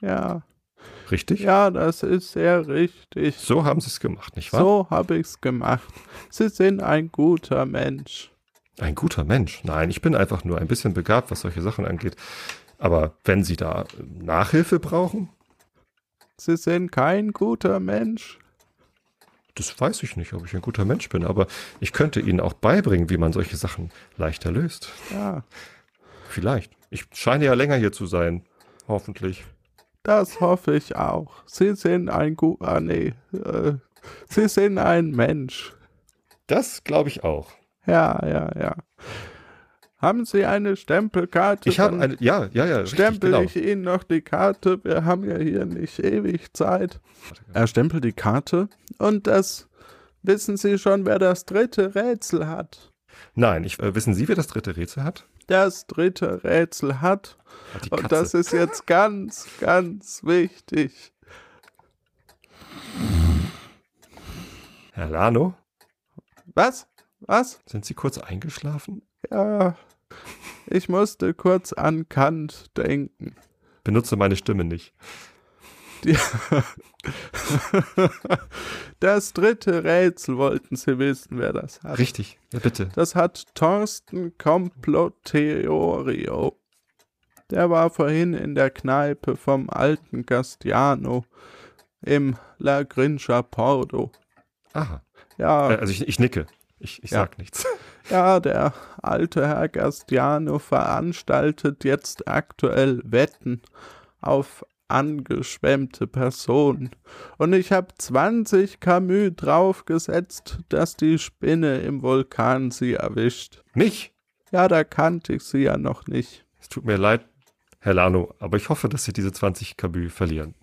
Speaker 2: Ja,
Speaker 3: Richtig?
Speaker 2: ja, das ist sehr richtig.
Speaker 3: So haben sie es gemacht, nicht wahr?
Speaker 2: So habe ich's gemacht. Sie sind ein guter Mensch.
Speaker 3: Ein guter Mensch. Nein, ich bin einfach nur ein bisschen begabt, was solche Sachen angeht. Aber wenn Sie da Nachhilfe brauchen,
Speaker 2: Sie sind kein guter Mensch.
Speaker 3: das weiß ich nicht, ob ich ein guter Mensch bin, aber ich könnte Ihnen auch beibringen, wie man solche Sachen leichter löst.
Speaker 2: Ja,
Speaker 3: Vielleicht. Ich scheine ja länger hier zu sein. Hoffentlich.
Speaker 2: das hoffe ich auch. Sie sind ein guter, ah, nee, äh, Sie sind ein Mensch.
Speaker 3: Das glaube ich auch.
Speaker 2: Ja, ja, ja. Haben Sie eine Stempelkarte?
Speaker 3: Ich habe eine, ja, ja, ja, richtig,
Speaker 2: Stempel
Speaker 3: genau.
Speaker 2: ich Ihnen noch die Karte. Wir haben ja hier nicht ewig Zeit. Er stempelt die Karte und das wissen Sie schon, wer das dritte Rätsel hat.
Speaker 3: Nein, ich, äh, wissen Sie, wer das dritte Rätsel hat?
Speaker 2: Das dritte Rätsel hat.
Speaker 3: Hat
Speaker 2: Und das ist jetzt ganz, ganz wichtig.
Speaker 3: Herr Lano,
Speaker 2: Was? Was?
Speaker 3: sind Sie kurz eingeschlafen?
Speaker 2: Ja. Ich musste kurz an Kant denken.
Speaker 3: Benutze meine Stimme nicht.
Speaker 2: Die das dritte Rätsel wollten Sie wissen, wer das hat.
Speaker 3: Richtig, ja, bitte.
Speaker 2: Das hat Thorsten Complottheorio. Der war vorhin in der Kneipe vom alten Gastiano im La Grincha Pordo.
Speaker 3: Aha.
Speaker 2: Ja,
Speaker 3: Äh, also ich, ich nicke. Ich, ich
Speaker 2: Ja.
Speaker 3: sag nichts.
Speaker 2: ja, der alte Herr Gastiano veranstaltet jetzt aktuell Wetten auf angeschwemmte Personen. Und ich habe 20 Camus draufgesetzt, dass die Spinne im Vulkan sie erwischt.
Speaker 3: Mich?
Speaker 2: Ja, da kannte ich sie ja noch nicht.
Speaker 3: Es tut mir leid, Herr Lano, aber ich hoffe, dass Sie diese 20 Kabü verlieren.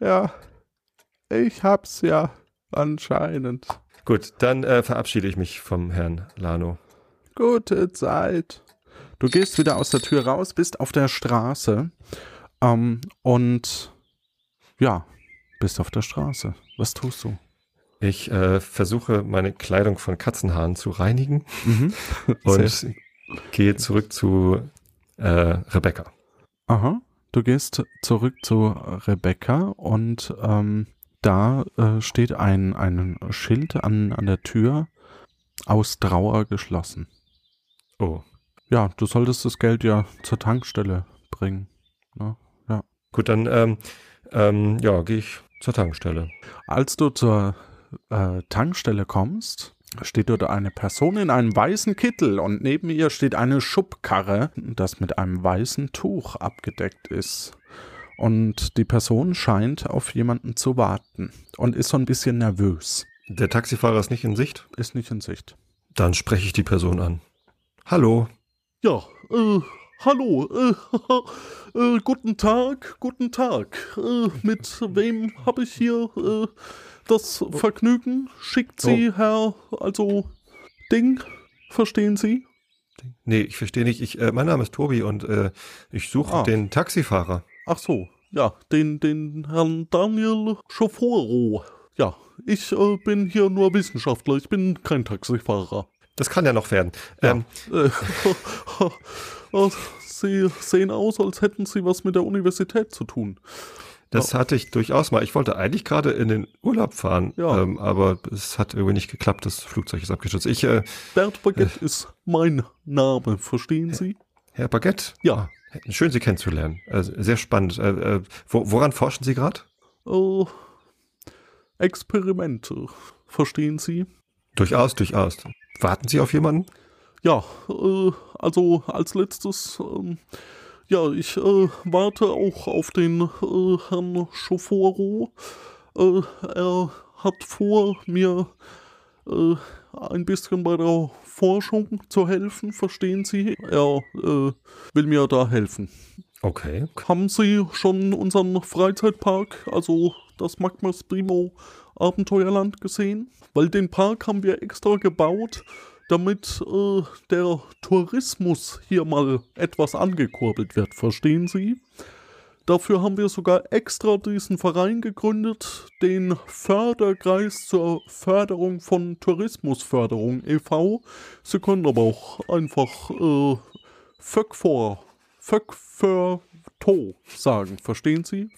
Speaker 2: Ja, ich hab's ja anscheinend.
Speaker 3: Gut, dann äh, verabschiede ich mich vom Herrn Lano.
Speaker 2: Gute Zeit. Du gehst wieder aus der Tür raus, bist auf der Straße ähm, und ja, bist auf der Straße. Was tust du?
Speaker 3: Ich äh, versuche, meine Kleidung von Katzenhaaren zu reinigen
Speaker 2: Mhm.
Speaker 3: und gehe zurück zu äh, Rebecca.
Speaker 2: Aha. Du gehst zurück zu Rebecca und ähm, da äh, steht ein, ein Schild an, an der Tür aus Trauer geschlossen.
Speaker 3: Oh,
Speaker 2: Ja, du solltest das Geld ja zur Tankstelle bringen. Ne?
Speaker 3: gut, dann ähm, ähm, ja, gehe ich zur Tankstelle.
Speaker 2: Als du zur äh, Tankstelle kommst, steht dort eine Person in einem weißen Kittel und neben ihr steht eine Schubkarre, das mit einem weißen Tuch abgedeckt ist. Und die Person scheint auf jemanden zu warten und ist so ein bisschen nervös.
Speaker 3: Der Taxifahrer ist nicht in Sicht.
Speaker 2: Ist nicht in Sicht.
Speaker 3: Dann spreche ich die Person an. Hallo.
Speaker 2: Ja, äh, hallo, äh, äh, guten Tag, guten Tag. Äh, mit wem habe ich hier äh, das Vergnügen? Schickt Sie, Herr, also Ding, verstehen Sie?
Speaker 3: Nee, ich verstehe nicht. Ich, äh, mein Name ist Tobi und äh, ich suche
Speaker 2: Ah.
Speaker 3: den Taxifahrer.
Speaker 2: Ach so, ja, den, den Herrn Daniel Schoforo. Ja, ich äh, bin hier nur Wissenschaftler, ich bin kein Taxifahrer.
Speaker 3: Das kann ja noch werden.
Speaker 2: Ja.
Speaker 3: Ähm,
Speaker 2: Äh, äh, Sie sehen aus, als hätten Sie was mit der Universität zu tun.
Speaker 3: Das hatte ich durchaus mal. Ich wollte eigentlich gerade in den Urlaub fahren,
Speaker 2: Ja.
Speaker 3: ähm, aber es hat irgendwie nicht geklappt. Das Flugzeug ist abgestürzt. Ich, äh,
Speaker 2: Bert Baguette ist mein Name, verstehen Sie?
Speaker 3: Herr Baguette?
Speaker 2: Ja.
Speaker 3: Schön, Sie kennenzulernen. Äh, sehr spannend. Äh, äh, wo, woran forschen Sie gerade?
Speaker 2: Äh, Experimente, verstehen Sie?
Speaker 3: Durchaus, durchaus. Warten Sie auf jemanden?
Speaker 2: Ja, äh, also als letztes, ähm, ja, ich äh, warte auch auf den äh, Herrn Schoforo. Er hat vor, mir äh, ein bisschen bei der Forschung zu helfen, verstehen Sie? Er äh, will mir da helfen.
Speaker 3: Okay.
Speaker 2: Haben Sie schon unseren Freizeitpark, also das Magmas Primo Abenteuerland gesehen? Weil den Park haben wir extra gebaut, damit äh, der Tourismus hier mal etwas angekurbelt wird, verstehen Sie? Dafür haben wir sogar extra diesen Verein gegründet, den Förderkreis zur Förderung von Tourismusförderung e.V. Sie können aber auch einfach äh, Föck vor, Föck für To sagen, verstehen Sie?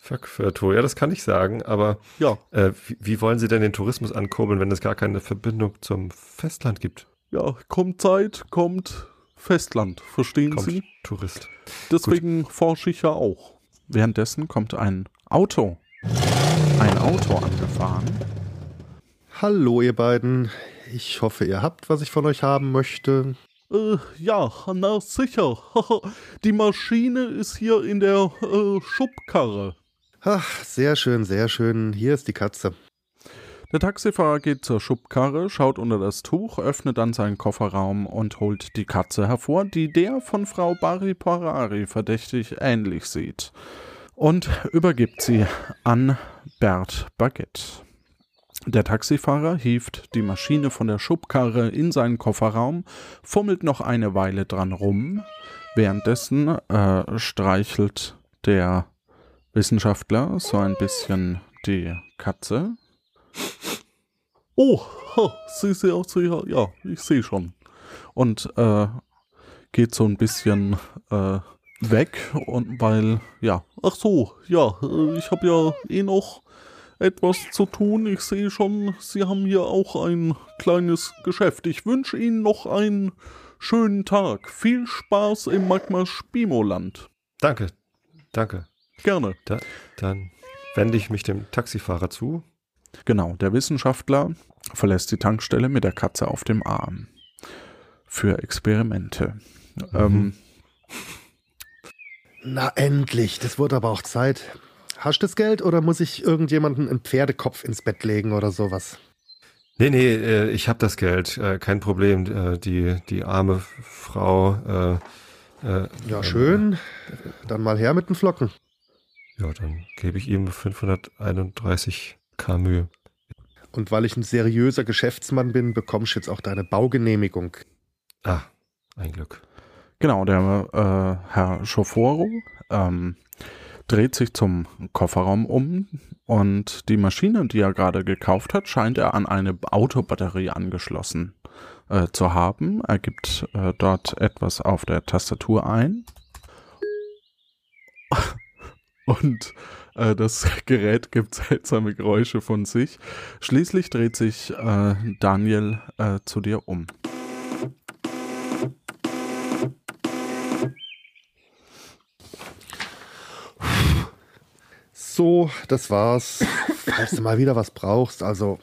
Speaker 2: Föck für To.
Speaker 3: Ja, das kann ich sagen, aber
Speaker 2: Ja,
Speaker 3: äh, wie, wie wollen Sie denn den Tourismus ankurbeln, wenn es gar keine Verbindung zum Festland gibt?
Speaker 2: ja, kommt Zeit, kommt Festland, verstehen
Speaker 3: Kommt
Speaker 2: Sie?
Speaker 3: Tourist.
Speaker 2: Deswegen forsche ich ja auch. Währenddessen kommt ein Auto. Ein Auto angefahren.
Speaker 7: Hallo, ihr beiden. Ich hoffe, ihr habt, was ich von euch haben möchte.
Speaker 2: Äh, ja, na sicher. Die Maschine ist hier in der äh, Schubkarre.
Speaker 7: Ach, sehr schön, sehr schön. Hier ist die Katze.
Speaker 2: Der Taxifahrer geht zur Schubkarre, schaut unter das Tuch, öffnet dann seinen Kofferraum und holt die Katze hervor, die der von Frau Bari Parari verdächtig ähnlich sieht. Und übergibt sie an Bert Baguette. Der Taxifahrer hieft die Maschine von der Schubkarre in seinen Kofferraum, fummelt noch eine Weile dran rum. Währenddessen äh, streichelt der Wissenschaftler so ein bisschen die Katze. Oh, Sie sehen aus, ja, ja, ich sehe schon. Und äh, geht so ein bisschen äh, weg und weil, ja, ach so, ja, ich habe ja eh noch etwas zu tun. Ich sehe schon, Sie haben hier auch ein kleines Geschäft. Ich wünsche Ihnen noch einen schönen Tag. Viel Spaß im Magma Spimoland.
Speaker 3: Danke, danke.
Speaker 2: Gerne.
Speaker 3: Da, dann wende ich mich dem Taxifahrer zu.
Speaker 2: Genau, der Wissenschaftler verlässt die Tankstelle mit der Katze auf dem Arm. Für Experimente. Ähm,
Speaker 7: Na endlich, das wurde aber auch Zeit. Hast du das Geld oder muss ich irgendjemanden einen Pferdekopf ins Bett legen oder sowas?
Speaker 3: Nee, nee, äh, ich habe das Geld, äh, kein Problem. Äh, die, die arme Frau. Äh, äh,
Speaker 7: Ja, schön. Dann mal her mit den Flocken.
Speaker 3: Ja, dann gebe ich ihm 531 Mühe.
Speaker 7: Und weil ich ein seriöser Geschäftsmann bin, bekommst du jetzt auch deine Baugenehmigung.
Speaker 3: Ah, ein Glück.
Speaker 2: Genau, der äh, Herr Schoforo ähm, dreht sich zum Kofferraum um und die Maschine, die er gerade gekauft hat, scheint er an eine Autobatterie angeschlossen äh, zu haben. Er gibt äh, dort etwas auf der Tastatur ein und äh, das Gerät gibt seltsame Geräusche von sich. Schließlich dreht sich äh, Daniel äh, zu dir um.
Speaker 7: So, das war's. Falls du mal wieder was brauchst, also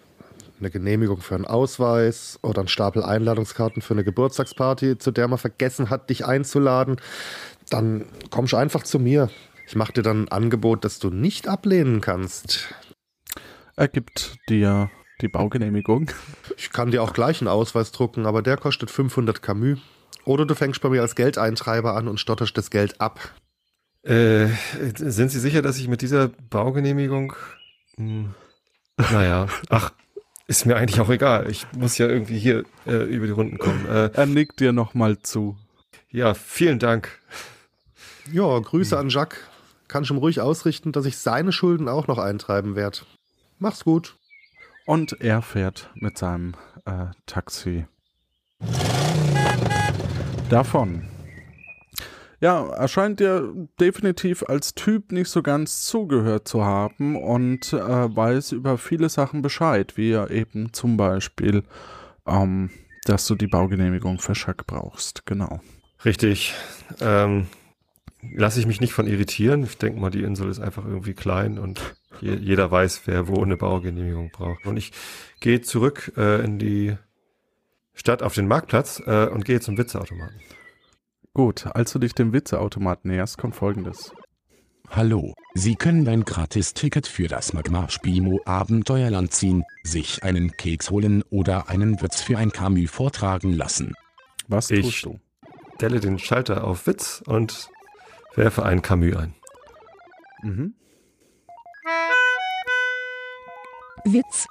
Speaker 7: eine Genehmigung für einen Ausweis oder einen Stapel Einladungskarten für eine Geburtstagsparty, zu der man vergessen hat, dich einzuladen, dann kommst du einfach zu mir. Ich mache dir dann ein Angebot, das du nicht ablehnen kannst.
Speaker 2: Er gibt dir die Baugenehmigung.
Speaker 7: Ich kann dir auch gleich einen Ausweis drucken, aber der kostet 500 Camus. Oder du fängst bei mir als Geldeintreiber an und stotterst das Geld ab.
Speaker 3: Äh, sind Sie sicher, dass ich mit dieser Baugenehmigung. Hm, naja, ach, ist mir eigentlich auch egal. Ich muss ja irgendwie hier äh, über die Runden kommen. Äh,
Speaker 2: Er nickt dir nochmal zu.
Speaker 3: ja, vielen Dank.
Speaker 7: Ja, Grüße an Jacques. Kannst ihm ruhig ausrichten, dass ich seine Schulden auch noch eintreiben werde. Mach's gut.
Speaker 2: Und er fährt mit seinem äh, Taxi davon. Ja, er scheint dir definitiv als Typ nicht so ganz zugehört zu haben und äh, weiß über viele Sachen Bescheid, wie er eben zum Beispiel, ähm, dass du die Baugenehmigung für Schack brauchst. Genau.
Speaker 3: Richtig. Ähm, lasse ich mich nicht von irritieren. Ich denke mal, die Insel ist einfach irgendwie klein und je, jeder weiß, wer wo eine Baugenehmigung braucht. Und ich gehe zurück äh, in die Stadt auf den Marktplatz äh, und gehe zum Witzeautomaten.
Speaker 2: Gut, als du dich dem Witzeautomat näherst, kommt folgendes.
Speaker 6: Hallo, Sie können ein Gratisticket für das Magma Spimo Abenteuerland ziehen, sich einen Keks holen oder einen Witz für ein Camus vortragen lassen.
Speaker 2: Was
Speaker 3: Ich-
Speaker 2: tust du?
Speaker 3: Stelle den Schalter auf Witz und werfe einen Camus ein.
Speaker 2: Mhm.
Speaker 9: Witz.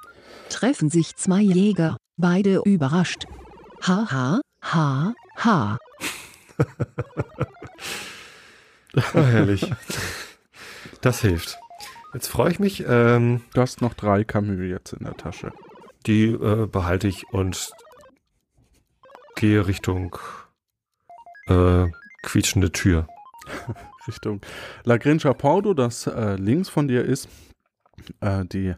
Speaker 9: Treffen sich zwei Jäger, beide überrascht. Ha ha, ha, ha.
Speaker 3: Ah, herrlich. Das hilft. Jetzt freue ich mich. Ähm,
Speaker 2: Du hast noch drei Camus jetzt in der Tasche.
Speaker 3: die äh, behalte ich und gehe Richtung äh, quietschende Tür.
Speaker 2: Richtung La Grincha Porto, das äh, links von dir ist, äh, die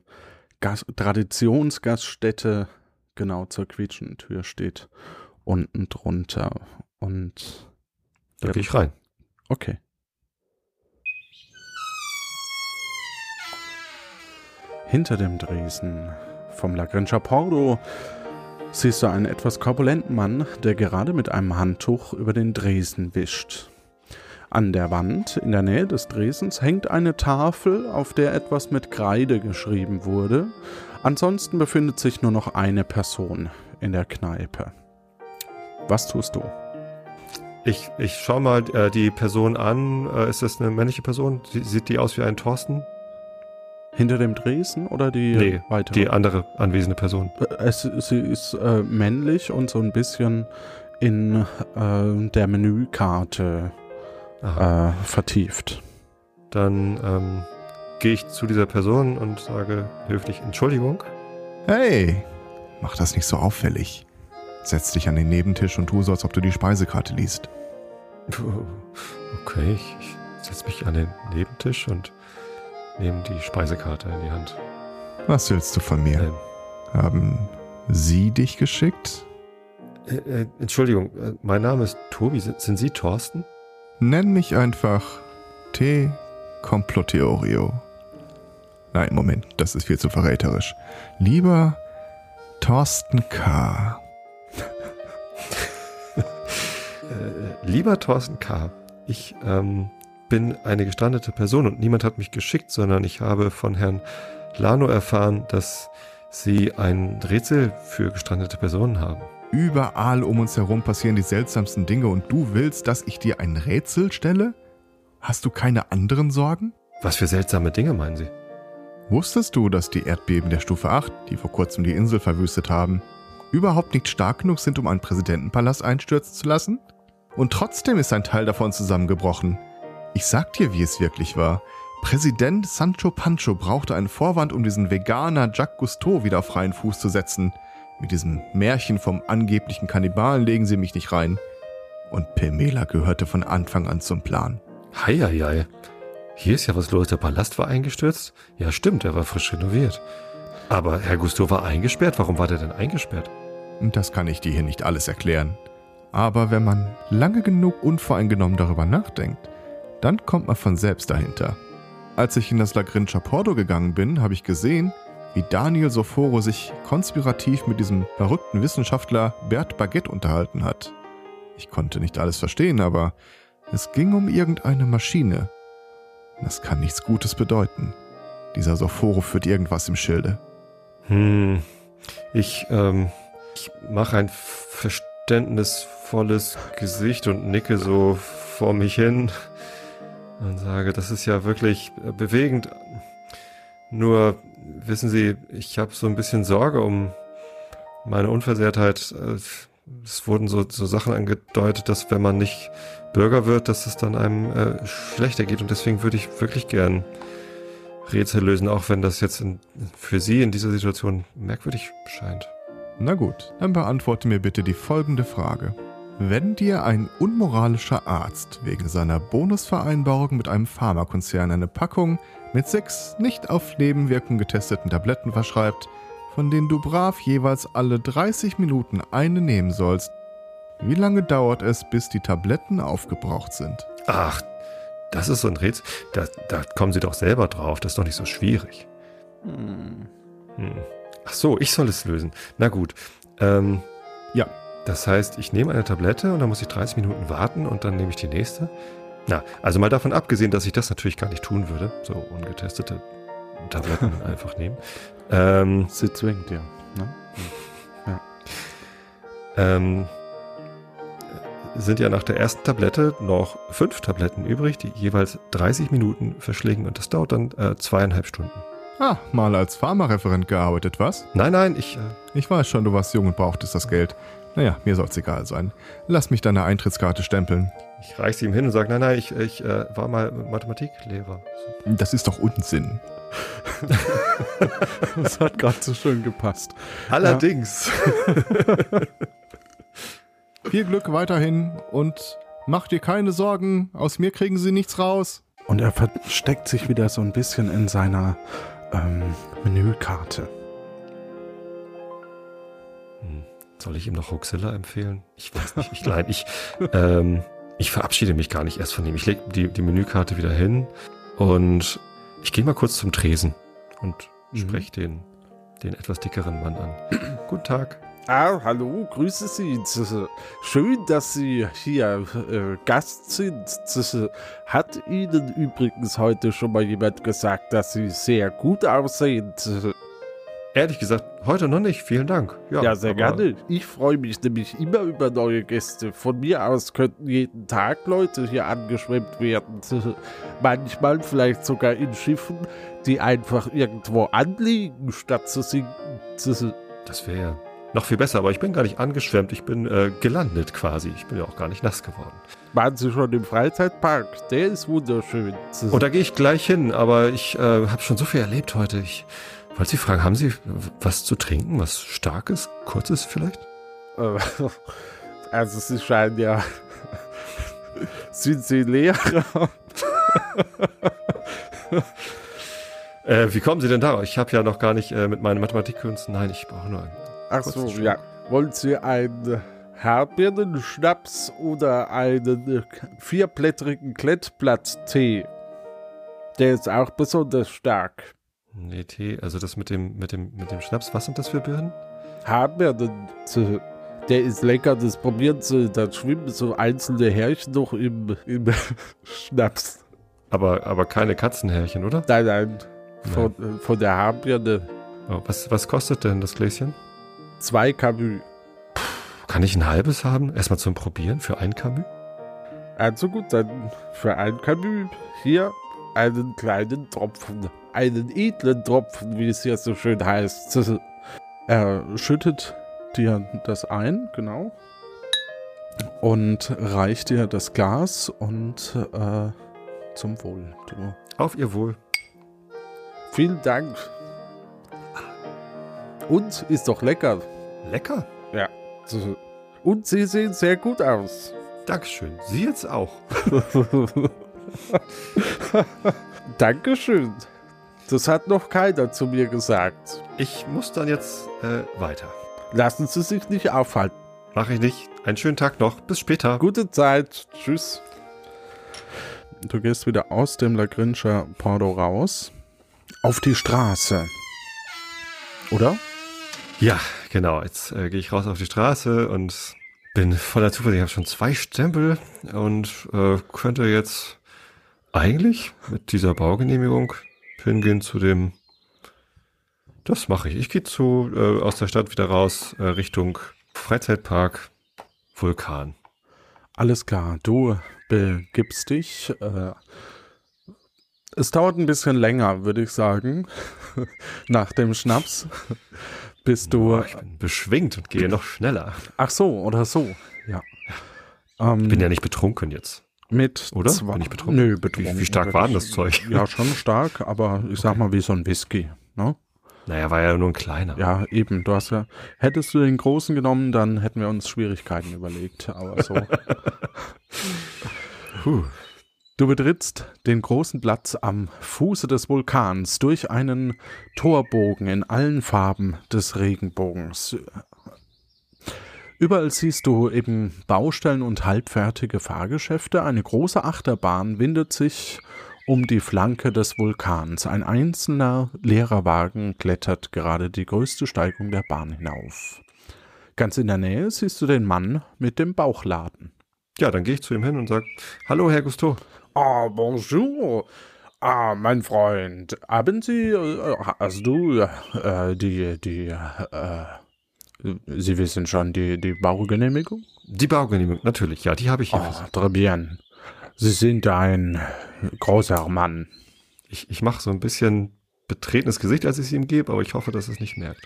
Speaker 2: Gas Traditionsgaststätte genau zur quietschenden Tür steht unten drunter. Und
Speaker 3: Da gehe ich rein.
Speaker 2: okay. Hinter dem Dresen vom La Grincha Porto siehst du einen etwas korpulenten Mann, der gerade mit einem Handtuch über den Dresen wischt. An der Wand in der Nähe des Dresens hängt eine Tafel, auf der etwas mit Kreide geschrieben wurde. Ansonsten befindet sich nur noch eine Person in der Kneipe. Was tust du?
Speaker 3: Ich, ich schaue mal äh, die Person an. Äh, ist das eine männliche Person? Sie, sieht die aus wie ein Thorsten?
Speaker 2: Hinter dem Dresen oder die
Speaker 3: Nee,
Speaker 2: weitere?
Speaker 3: Die andere anwesende Person.
Speaker 2: Äh, Es, sie ist äh, männlich und so ein bisschen in äh, der Menükarte. Äh, vertieft.
Speaker 3: Dann ähm, gehe ich zu dieser Person und sage höflich Entschuldigung.
Speaker 10: Hey, mach das nicht so auffällig. Setz dich an den Nebentisch und tu so, als ob du die Speisekarte liest.
Speaker 3: Okay, ich, ich setze mich an den Nebentisch und nehme die Speisekarte in die Hand.
Speaker 10: Was willst du von mir?
Speaker 3: Ähm,
Speaker 10: Haben sie dich geschickt?
Speaker 3: äh, äh, Entschuldigung, äh, mein Name ist Tobi. Sind, sind Sie Thorsten?
Speaker 10: Nenn mich einfach T. Comploteorio. Nein, Moment, das ist viel zu verräterisch. Lieber Thorsten K.
Speaker 3: Äh, lieber Thorsten K., ich ähm, bin eine gestrandete Person und niemand hat mich geschickt, sondern ich habe von Herrn Lano erfahren, dass Sie ein Rätsel für gestrandete Personen haben.
Speaker 10: Überall um uns herum passieren die seltsamsten Dinge und du willst, dass ich dir ein Rätsel stelle? Hast du keine anderen Sorgen?
Speaker 3: Was für seltsame Dinge meinen Sie?
Speaker 10: Wusstest du, dass die Erdbeben der Stufe 8, die vor kurzem die Insel verwüstet haben, überhaupt nicht stark genug sind, um einen Präsidentenpalast einstürzen zu lassen? Und trotzdem ist ein Teil davon zusammengebrochen. Ich sag dir, wie es wirklich war. Präsident Sancho Pancho brauchte einen Vorwand, um diesen Veganer Jacques Cousteau wieder auf freien Fuß zu setzen. Mit diesem Märchen vom angeblichen Kannibalen legen sie mich nicht rein. Und Pemela gehörte von Anfang an zum Plan.
Speaker 3: Heieiei. Hier ist ja was los. Der Palast war eingestürzt? Ja, stimmt, er war frisch renoviert. Aber Herr Gusto war eingesperrt. Warum war der denn eingesperrt?
Speaker 10: Das kann ich dir hier nicht alles erklären. Aber wenn man lange genug unvoreingenommen darüber nachdenkt, dann kommt man von selbst dahinter. Als ich in das La Grincha Porto gegangen bin, habe ich gesehen, wie Daniel Soforo sich konspirativ mit diesem verrückten Wissenschaftler Bert Baguette unterhalten hat. Ich konnte nicht alles verstehen, aber es ging um irgendeine Maschine. Das kann nichts Gutes bedeuten. Dieser Soforo führt irgendwas im Schilde.
Speaker 3: Hm, ich, ähm, ich mache ein verständnisvolles Gesicht und nicke so vor mich hin und sage, das ist ja wirklich bewegend. Nur, wissen Sie, ich habe so ein bisschen Sorge um meine Unversehrtheit. Es wurden so, so Sachen angedeutet, dass wenn man nicht Bürger wird, dass es dann einem äh, schlechter geht. Und deswegen würde ich wirklich gern Rätsel lösen, auch wenn das jetzt in, für Sie in dieser Situation merkwürdig scheint.
Speaker 10: Na gut, dann beantworte mir bitte die folgende Frage. Wenn dir ein unmoralischer Arzt wegen seiner Bonusvereinbarung mit einem Pharmakonzern eine Packung mit sechs nicht auf Leben wirkend getesteten Tabletten verschreibt, von denen du brav jeweils alle 30 Minuten eine nehmen sollst, wie lange dauert es, bis die Tabletten aufgebraucht sind?
Speaker 3: Ach, das ist so ein Rätsel. Da, da kommen Sie doch selber drauf. Das ist doch nicht so schwierig. Hm. Ach so, ich soll es lösen. Na gut. Ähm,
Speaker 10: Ja.
Speaker 3: Das heißt, ich nehme eine Tablette und dann muss ich 30 Minuten warten und dann nehme ich die nächste. Na, also mal davon abgesehen, dass ich das natürlich gar nicht tun würde. So ungetestete Tabletten einfach nehmen. Ähm,
Speaker 2: Sie zwingt ja. Ne?
Speaker 3: ähm, sind ja nach der ersten Tablette noch fünf Tabletten übrig, die jeweils 30 Minuten verschlingen und das dauert dann äh, zweieinhalb Stunden.
Speaker 10: Ah, mal als Pharmareferent gearbeitet, was?
Speaker 3: Nein, nein, ich. Äh,
Speaker 10: Ich weiß schon, du warst jung und brauchtest das Geld. Naja, mir soll's egal sein. Lass mich deine Eintrittskarte stempeln.
Speaker 3: Ich reiche sie ihm hin und sage, nein, nein, ich, ich äh, war mal Mathematiklehrer.
Speaker 10: Das ist doch Unsinn.
Speaker 2: Das hat gerade so schön gepasst.
Speaker 3: Allerdings.
Speaker 10: Viel Glück weiterhin und mach dir keine Sorgen, aus mir kriegen sie nichts raus.
Speaker 2: Und er versteckt sich wieder so ein bisschen in seiner ähm, Menükarte.
Speaker 3: Soll ich ihm noch Hoaxilla empfehlen? Ich weiß nicht. Ich, nein, ich, ähm, ich verabschiede mich gar nicht erst von ihm. Ich lege die, die Menükarte wieder hin und ich gehe mal kurz zum Tresen und
Speaker 2: Mhm.
Speaker 3: spreche den, den etwas dickeren Mann an. Guten Tag.
Speaker 2: Ah, hallo, grüße Sie. Z- Schön, dass Sie hier äh, Gast sind. Z- Hat Ihnen übrigens heute schon mal jemand gesagt, dass Sie sehr gut aussehen?
Speaker 3: Ehrlich gesagt, heute noch nicht. Vielen Dank.
Speaker 2: Ja, sehr
Speaker 3: aber-
Speaker 2: gerne. Ich freue mich nämlich immer über neue Gäste. Von mir aus könnten jeden Tag Leute hier angeschwemmt werden. Manchmal vielleicht sogar in Schiffen, die einfach irgendwo anliegen, statt zu sinken.
Speaker 3: Das wäre noch viel besser, aber ich bin gar nicht angeschwemmt. Ich bin äh, gelandet quasi. Ich bin ja auch gar nicht nass geworden.
Speaker 2: Waren Sie schon im Freizeitpark? Der ist wunderschön.
Speaker 3: Und da gehe ich gleich hin, aber ich äh, habe schon so viel erlebt heute. Ich wollte Sie fragen, haben Sie was zu trinken? Was Starkes, Kurzes vielleicht?
Speaker 2: Äh, Also Sie scheinen ja. Sind Sie Lehrer?
Speaker 3: Äh, wie kommen Sie denn darauf? Ich habe ja noch gar nicht äh, mit meinen Mathematikkünsten. Nein, ich brauche nur einen.
Speaker 2: Ach so,
Speaker 3: Schluck.
Speaker 2: ja. Wollen Sie einen Herbeeren-Schnaps oder einen vierblättrigen Klettblatt-Tee? Der ist auch besonders stark.
Speaker 3: Nee, Tee, also das mit dem, mit dem, mit dem Schnaps, was sind das für Birnen?
Speaker 2: Herbeeren, äh, der ist lecker, das probieren Sie. Dann schwimmen so einzelne Härchen noch im, im Schnaps.
Speaker 3: Aber, aber keine Katzenhärchen, oder?
Speaker 2: Nein, nein. Von, äh, von der Haarbirne.
Speaker 3: Oh, was, was kostet denn das Gläschen?
Speaker 2: Zwei Camus.
Speaker 3: Kann ich ein halbes haben? Erstmal zum Probieren für ein Camus?
Speaker 2: Also gut, dann für ein Camus hier einen kleinen Tropfen. Einen edlen Tropfen, wie es hier so schön heißt. Er schüttet dir das ein, genau. Und reicht dir das Glas und äh, zum Wohl. Du.
Speaker 3: Auf Ihr Wohl.
Speaker 2: Vielen Dank. Und ist doch lecker.
Speaker 3: Lecker.
Speaker 2: Ja. Und Sie sehen sehr gut aus.
Speaker 3: Dankeschön. Sie jetzt auch.
Speaker 2: Dankeschön. Das hat noch keiner zu mir gesagt.
Speaker 3: Ich muss dann jetzt äh, weiter.
Speaker 2: Lassen Sie sich nicht aufhalten.
Speaker 3: Mache ich nicht. Einen schönen Tag noch. Bis später.
Speaker 2: Gute Zeit. Tschüss. Du gehst wieder aus dem Lagrinscher Porto raus. Auf die Straße. Oder?
Speaker 3: Ja, genau. Jetzt äh, gehe ich raus auf die Straße und bin voller Zuversicht. Ich habe schon zwei Stempel und äh, könnte jetzt eigentlich mit dieser Baugenehmigung hingehen zu dem. Das mache ich. Ich gehe zu äh, aus der Stadt wieder raus äh, Richtung Freizeitpark Vulkan.
Speaker 2: Alles klar. Du begibst dich. Äh, es dauert ein bisschen länger, würde ich sagen, nach dem Schnaps, bis du.
Speaker 3: Boah, ich bin beschwingt und gehe noch schneller.
Speaker 2: Ach so, oder so. Ja. Ähm,
Speaker 3: Ich bin ja nicht betrunken jetzt.
Speaker 2: Mit
Speaker 3: Oder?
Speaker 2: zwei-
Speaker 3: Bin ich betrunken?
Speaker 2: Nö, betrunken.
Speaker 3: Wie- wie stark war denn das Zeug?
Speaker 2: Ja, schon stark, aber ich sag mal wie so ein Whisky. Ne?
Speaker 3: Naja, war ja nur ein kleiner.
Speaker 2: Ja, eben. Du hast ja. Hättest du den großen genommen, dann hätten wir uns Schwierigkeiten überlegt. Aber so.
Speaker 3: Puh.
Speaker 2: Du betrittst den großen Platz am Fuße des Vulkans durch einen Torbogen in allen Farben des Regenbogens. Überall siehst du eben Baustellen und halbfertige Fahrgeschäfte. Eine große Achterbahn windet sich um die Flanke des Vulkans. Ein einzelner leerer Wagen klettert gerade die größte Steigung der Bahn hinauf. Ganz in der Nähe siehst du den Mann mit dem Bauchladen.
Speaker 3: Ja, dann gehe ich zu ihm hin und sage, hallo Herr Gusto.
Speaker 2: Ah, bonjour. Ah, mein Freund, haben Sie, äh, hast du äh, die, die, äh, Sie wissen schon, die, die Baugenehmigung?
Speaker 3: Die Baugenehmigung, natürlich, ja, die habe ich hier.
Speaker 2: Oh,
Speaker 3: Sie.
Speaker 2: très bien. Sie sind ein großer Mann.
Speaker 3: Ich, ich mache so ein bisschen betretenes Gesicht, als ich es ihm gebe, aber ich hoffe, dass er es nicht merkt.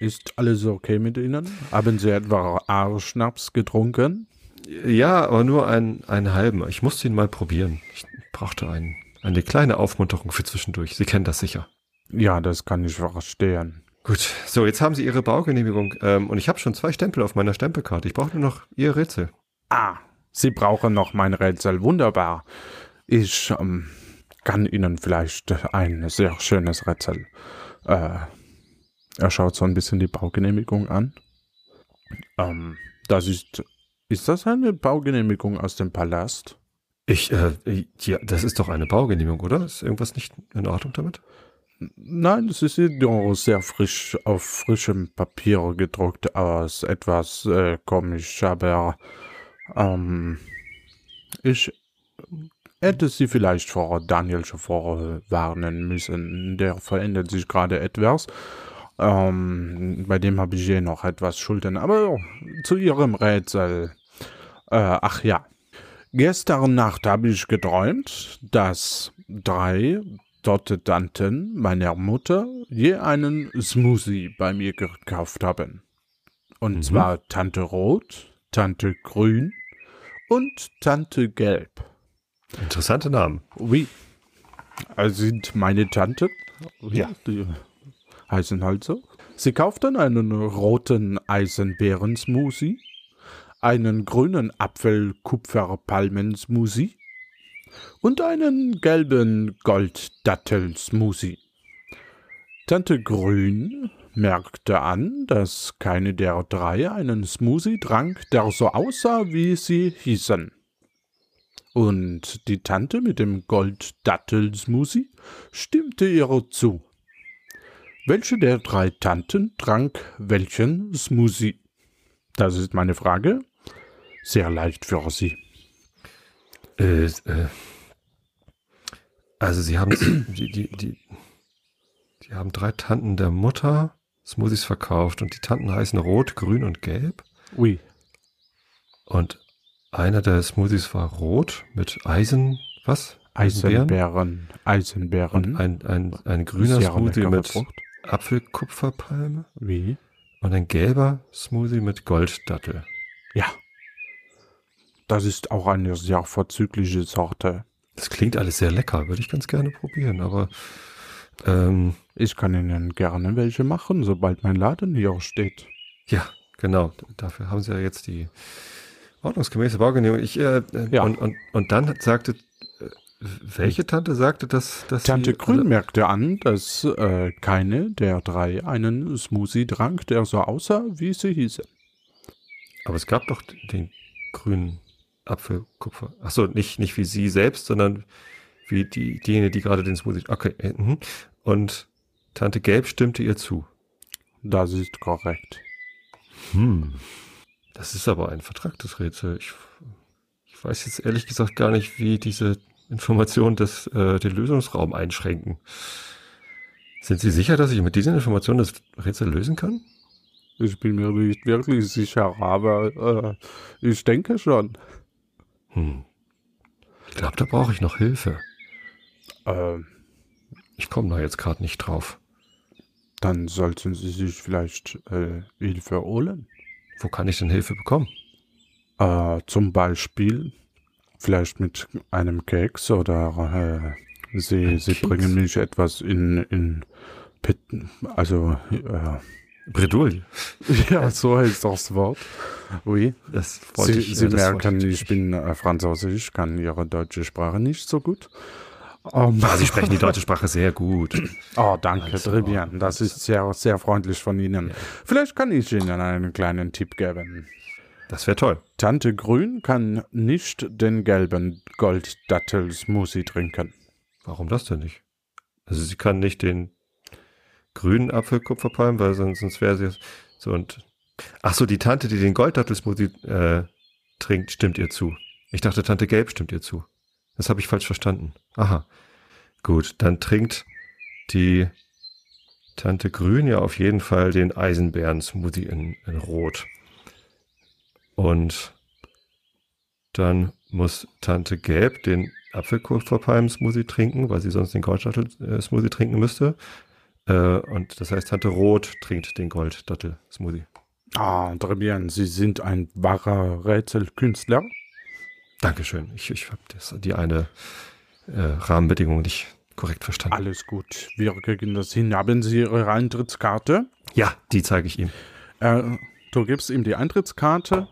Speaker 2: Ist alles okay mit Ihnen? Haben Sie etwa A-Schnaps getrunken?
Speaker 3: Ja, aber nur einen, einen halben. Ich musste ihn mal probieren. Ich brauchte einen, eine kleine Aufmunterung für zwischendurch. Sie kennen das sicher.
Speaker 2: Ja, das kann ich verstehen.
Speaker 3: Gut, so, jetzt haben Sie Ihre Baugenehmigung ähm, und ich habe schon zwei Stempel auf meiner Stempelkarte. Ich brauche nur noch Ihr Rätsel.
Speaker 2: Ah, Sie brauchen noch mein Rätsel. Wunderbar. Ich ähm, kann Ihnen vielleicht ein sehr schönes Rätsel. Äh, er schaut so ein bisschen die Baugenehmigung an. Ähm, das ist. Ist das eine Baugenehmigung aus dem Palast?
Speaker 3: Ich, äh, ja, das ist doch eine Baugenehmigung, oder? Ist irgendwas nicht in Ordnung damit?
Speaker 2: Nein, es ist nur sehr frisch auf frischem Papier gedruckt aus. Etwas äh, komisch, aber ähm, ich hätte sie vielleicht vor Daniel schon vorwarnen müssen. Der verändert sich gerade etwas. Ähm, bei dem habe ich eh noch etwas Schulden. Aber zu ihrem Rätsel. Äh, ach ja. Gestern Nacht habe ich geträumt, dass drei Tanten meiner Mutter je einen Smoothie bei mir gekauft haben. Und
Speaker 3: Mhm.
Speaker 2: zwar Tante Rot, Tante Grün und Tante Gelb.
Speaker 3: Interessante Namen.
Speaker 2: Oui. Also sind meine Tante.
Speaker 3: Ja.
Speaker 2: Die heißen halt so. Sie kauften einen roten Eisenbeeren-Smoothie, einen grünen Apfel-Kupfer-Palmen-Smoothie und einen gelben Golddattel-Smoothie. Tante Grün merkte an, dass keine der drei einen Smoothie trank, der so aussah, wie sie hießen. Und die Tante mit dem Golddattel-Smoothie stimmte ihr zu. Welche der drei Tanten trank welchen Smoothie? Das ist meine Frage. Sehr leicht für Sie.
Speaker 3: Äh, äh, also sie haben die, die, die, die haben drei Tanten der Mutter Smoothies verkauft und die Tanten heißen Rot, Grün und Gelb.
Speaker 2: Oui.
Speaker 3: Und einer der Smoothies war rot mit Eisen, was?
Speaker 2: Eisenbeeren. Eisenbeeren.
Speaker 3: Und ein, ein, ein grüner
Speaker 2: Sehr
Speaker 3: Smoothie mit
Speaker 2: Frucht.
Speaker 3: Apfelkupferpalme
Speaker 2: Wie?
Speaker 3: und ein gelber Smoothie mit Golddattel.
Speaker 2: Ja. Das ist auch eine sehr vorzügliche Sorte.
Speaker 3: Das klingt alles sehr lecker, würde ich ganz gerne probieren, aber ähm,
Speaker 2: Ich kann Ihnen gerne welche machen, sobald mein Laden hier steht.
Speaker 3: ja, genau. Dafür haben sie ja jetzt die ordnungsgemäße Baugenehmigung. Ich, äh, äh,
Speaker 2: Ja.
Speaker 3: und, und, und dann sagte, äh, welche Tante sagte, dass, dass
Speaker 2: Tante Grün merkte an, dass äh, keine der drei einen Smoothie trank, der so aussah, wie sie hieße.
Speaker 3: Aber es gab doch den grünen Apfelkupfer. Achso, nicht, nicht wie sie selbst, sondern wie die, diejenige, die gerade den Smoothie. Okay. äh, mhm. Und Tante Gelb stimmte ihr zu.
Speaker 2: Das ist korrekt.
Speaker 3: Hm. Das ist aber ein vertragtes Rätsel. Ich, ich weiß jetzt ehrlich gesagt gar nicht, wie diese Informationen das, äh, den Lösungsraum einschränken. Sind Sie sicher, dass ich mit diesen Informationen das Rätsel lösen kann?
Speaker 2: Ich bin mir nicht wirklich sicher, aber äh, ich denke schon.
Speaker 3: Hm. Ich glaube, da brauche ich noch Hilfe.
Speaker 2: Äh,
Speaker 3: Ich komme da jetzt gerade nicht drauf.
Speaker 2: dann sollten Sie sich vielleicht äh, Hilfe holen.
Speaker 3: Wo kann ich denn Hilfe bekommen?
Speaker 2: Äh, zum Beispiel vielleicht mit einem Keks oder äh, Sie,
Speaker 3: Ein
Speaker 2: Sie
Speaker 3: Keks?
Speaker 2: bringen mich etwas in, in Pit, also äh,
Speaker 3: Bredouille.
Speaker 2: ja, so heißt das Wort. Oui.
Speaker 3: Das
Speaker 2: Sie,
Speaker 3: ich,
Speaker 2: Sie merken,
Speaker 3: ich
Speaker 2: ich bin äh, Französisch, kann Ihre deutsche Sprache nicht so gut. Ähm,
Speaker 3: Ah, Sie sprechen die deutsche Sprache sehr gut.
Speaker 2: Oh, danke,
Speaker 3: Also,
Speaker 2: très bien. Das ist sehr, sehr freundlich von Ihnen. Vielleicht kann ich Ihnen einen kleinen Tipp geben.
Speaker 3: Das wäre toll.
Speaker 2: Tante Grün kann nicht den gelben Golddattel-Smoothie trinken.
Speaker 3: Warum das denn nicht? Also sie kann nicht den grünen Apfelkupferpalm, weil sonst, sonst wäre sie so und ach so, die Tante, die den Golddattelsmoothie äh, trinkt, stimmt ihr zu. Ich dachte, Tante Gelb stimmt ihr zu. Das habe ich falsch verstanden. Aha. Gut, dann trinkt die Tante Grün ja auf jeden Fall den Eisenbären-Smoothie in, in Rot. Und dann muss Tante Gelb den Apfelkupferpalm-Smoothie trinken, weil sie sonst den Goldschattel-Smoothie trinken müsste. Äh, und das heißt, Tante Rot trinkt den Gold-Dattel-Smoothie.
Speaker 2: Ah, très bien. Sie sind ein wahrer Rätselkünstler.
Speaker 3: Dankeschön. Ich, ich habe die eine äh, Rahmenbedingung nicht korrekt verstanden.
Speaker 2: Alles gut. Wir kriegen das hin. Haben Sie Ihre Eintrittskarte?
Speaker 3: Ja, die zeige ich ihm.
Speaker 2: Äh, du gibst ihm die Eintrittskarte.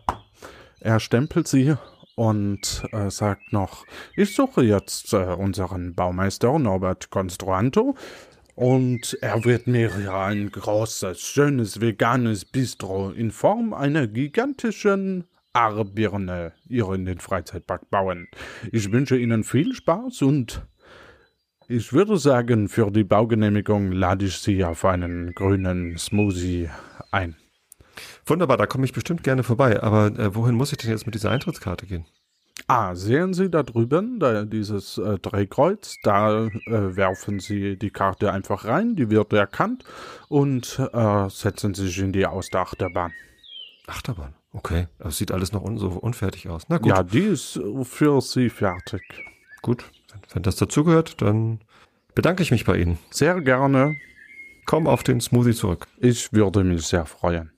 Speaker 2: Er stempelt sie und äh, sagt noch, ich suche jetzt äh, unseren Baumeister Norbert Construanto und er wird mir ein großes, schönes, veganes Bistro in Form einer gigantischen Arbirne in den Freizeitpark bauen. Ich wünsche Ihnen viel Spaß und ich würde sagen, für die Baugenehmigung lade ich Sie auf einen grünen Smoothie ein.
Speaker 3: Wunderbar, da komme ich bestimmt gerne vorbei. Aber äh, wohin muss ich denn jetzt mit dieser Eintrittskarte gehen?
Speaker 2: Ah, sehen Sie da drüben, da dieses äh, Drehkreuz, da äh, werfen Sie die Karte einfach rein, die wird erkannt und äh, setzen Sie sich in die Austerachterbahn.
Speaker 3: Achterbahn, okay. Das sieht alles noch un so unfertig aus. Na gut.
Speaker 2: Ja, die ist für Sie fertig.
Speaker 3: Gut, wenn, wenn das dazugehört, dann bedanke ich mich bei Ihnen.
Speaker 2: Sehr gerne.
Speaker 3: Komm auf den Smoothie zurück.
Speaker 2: Ich würde mich sehr freuen.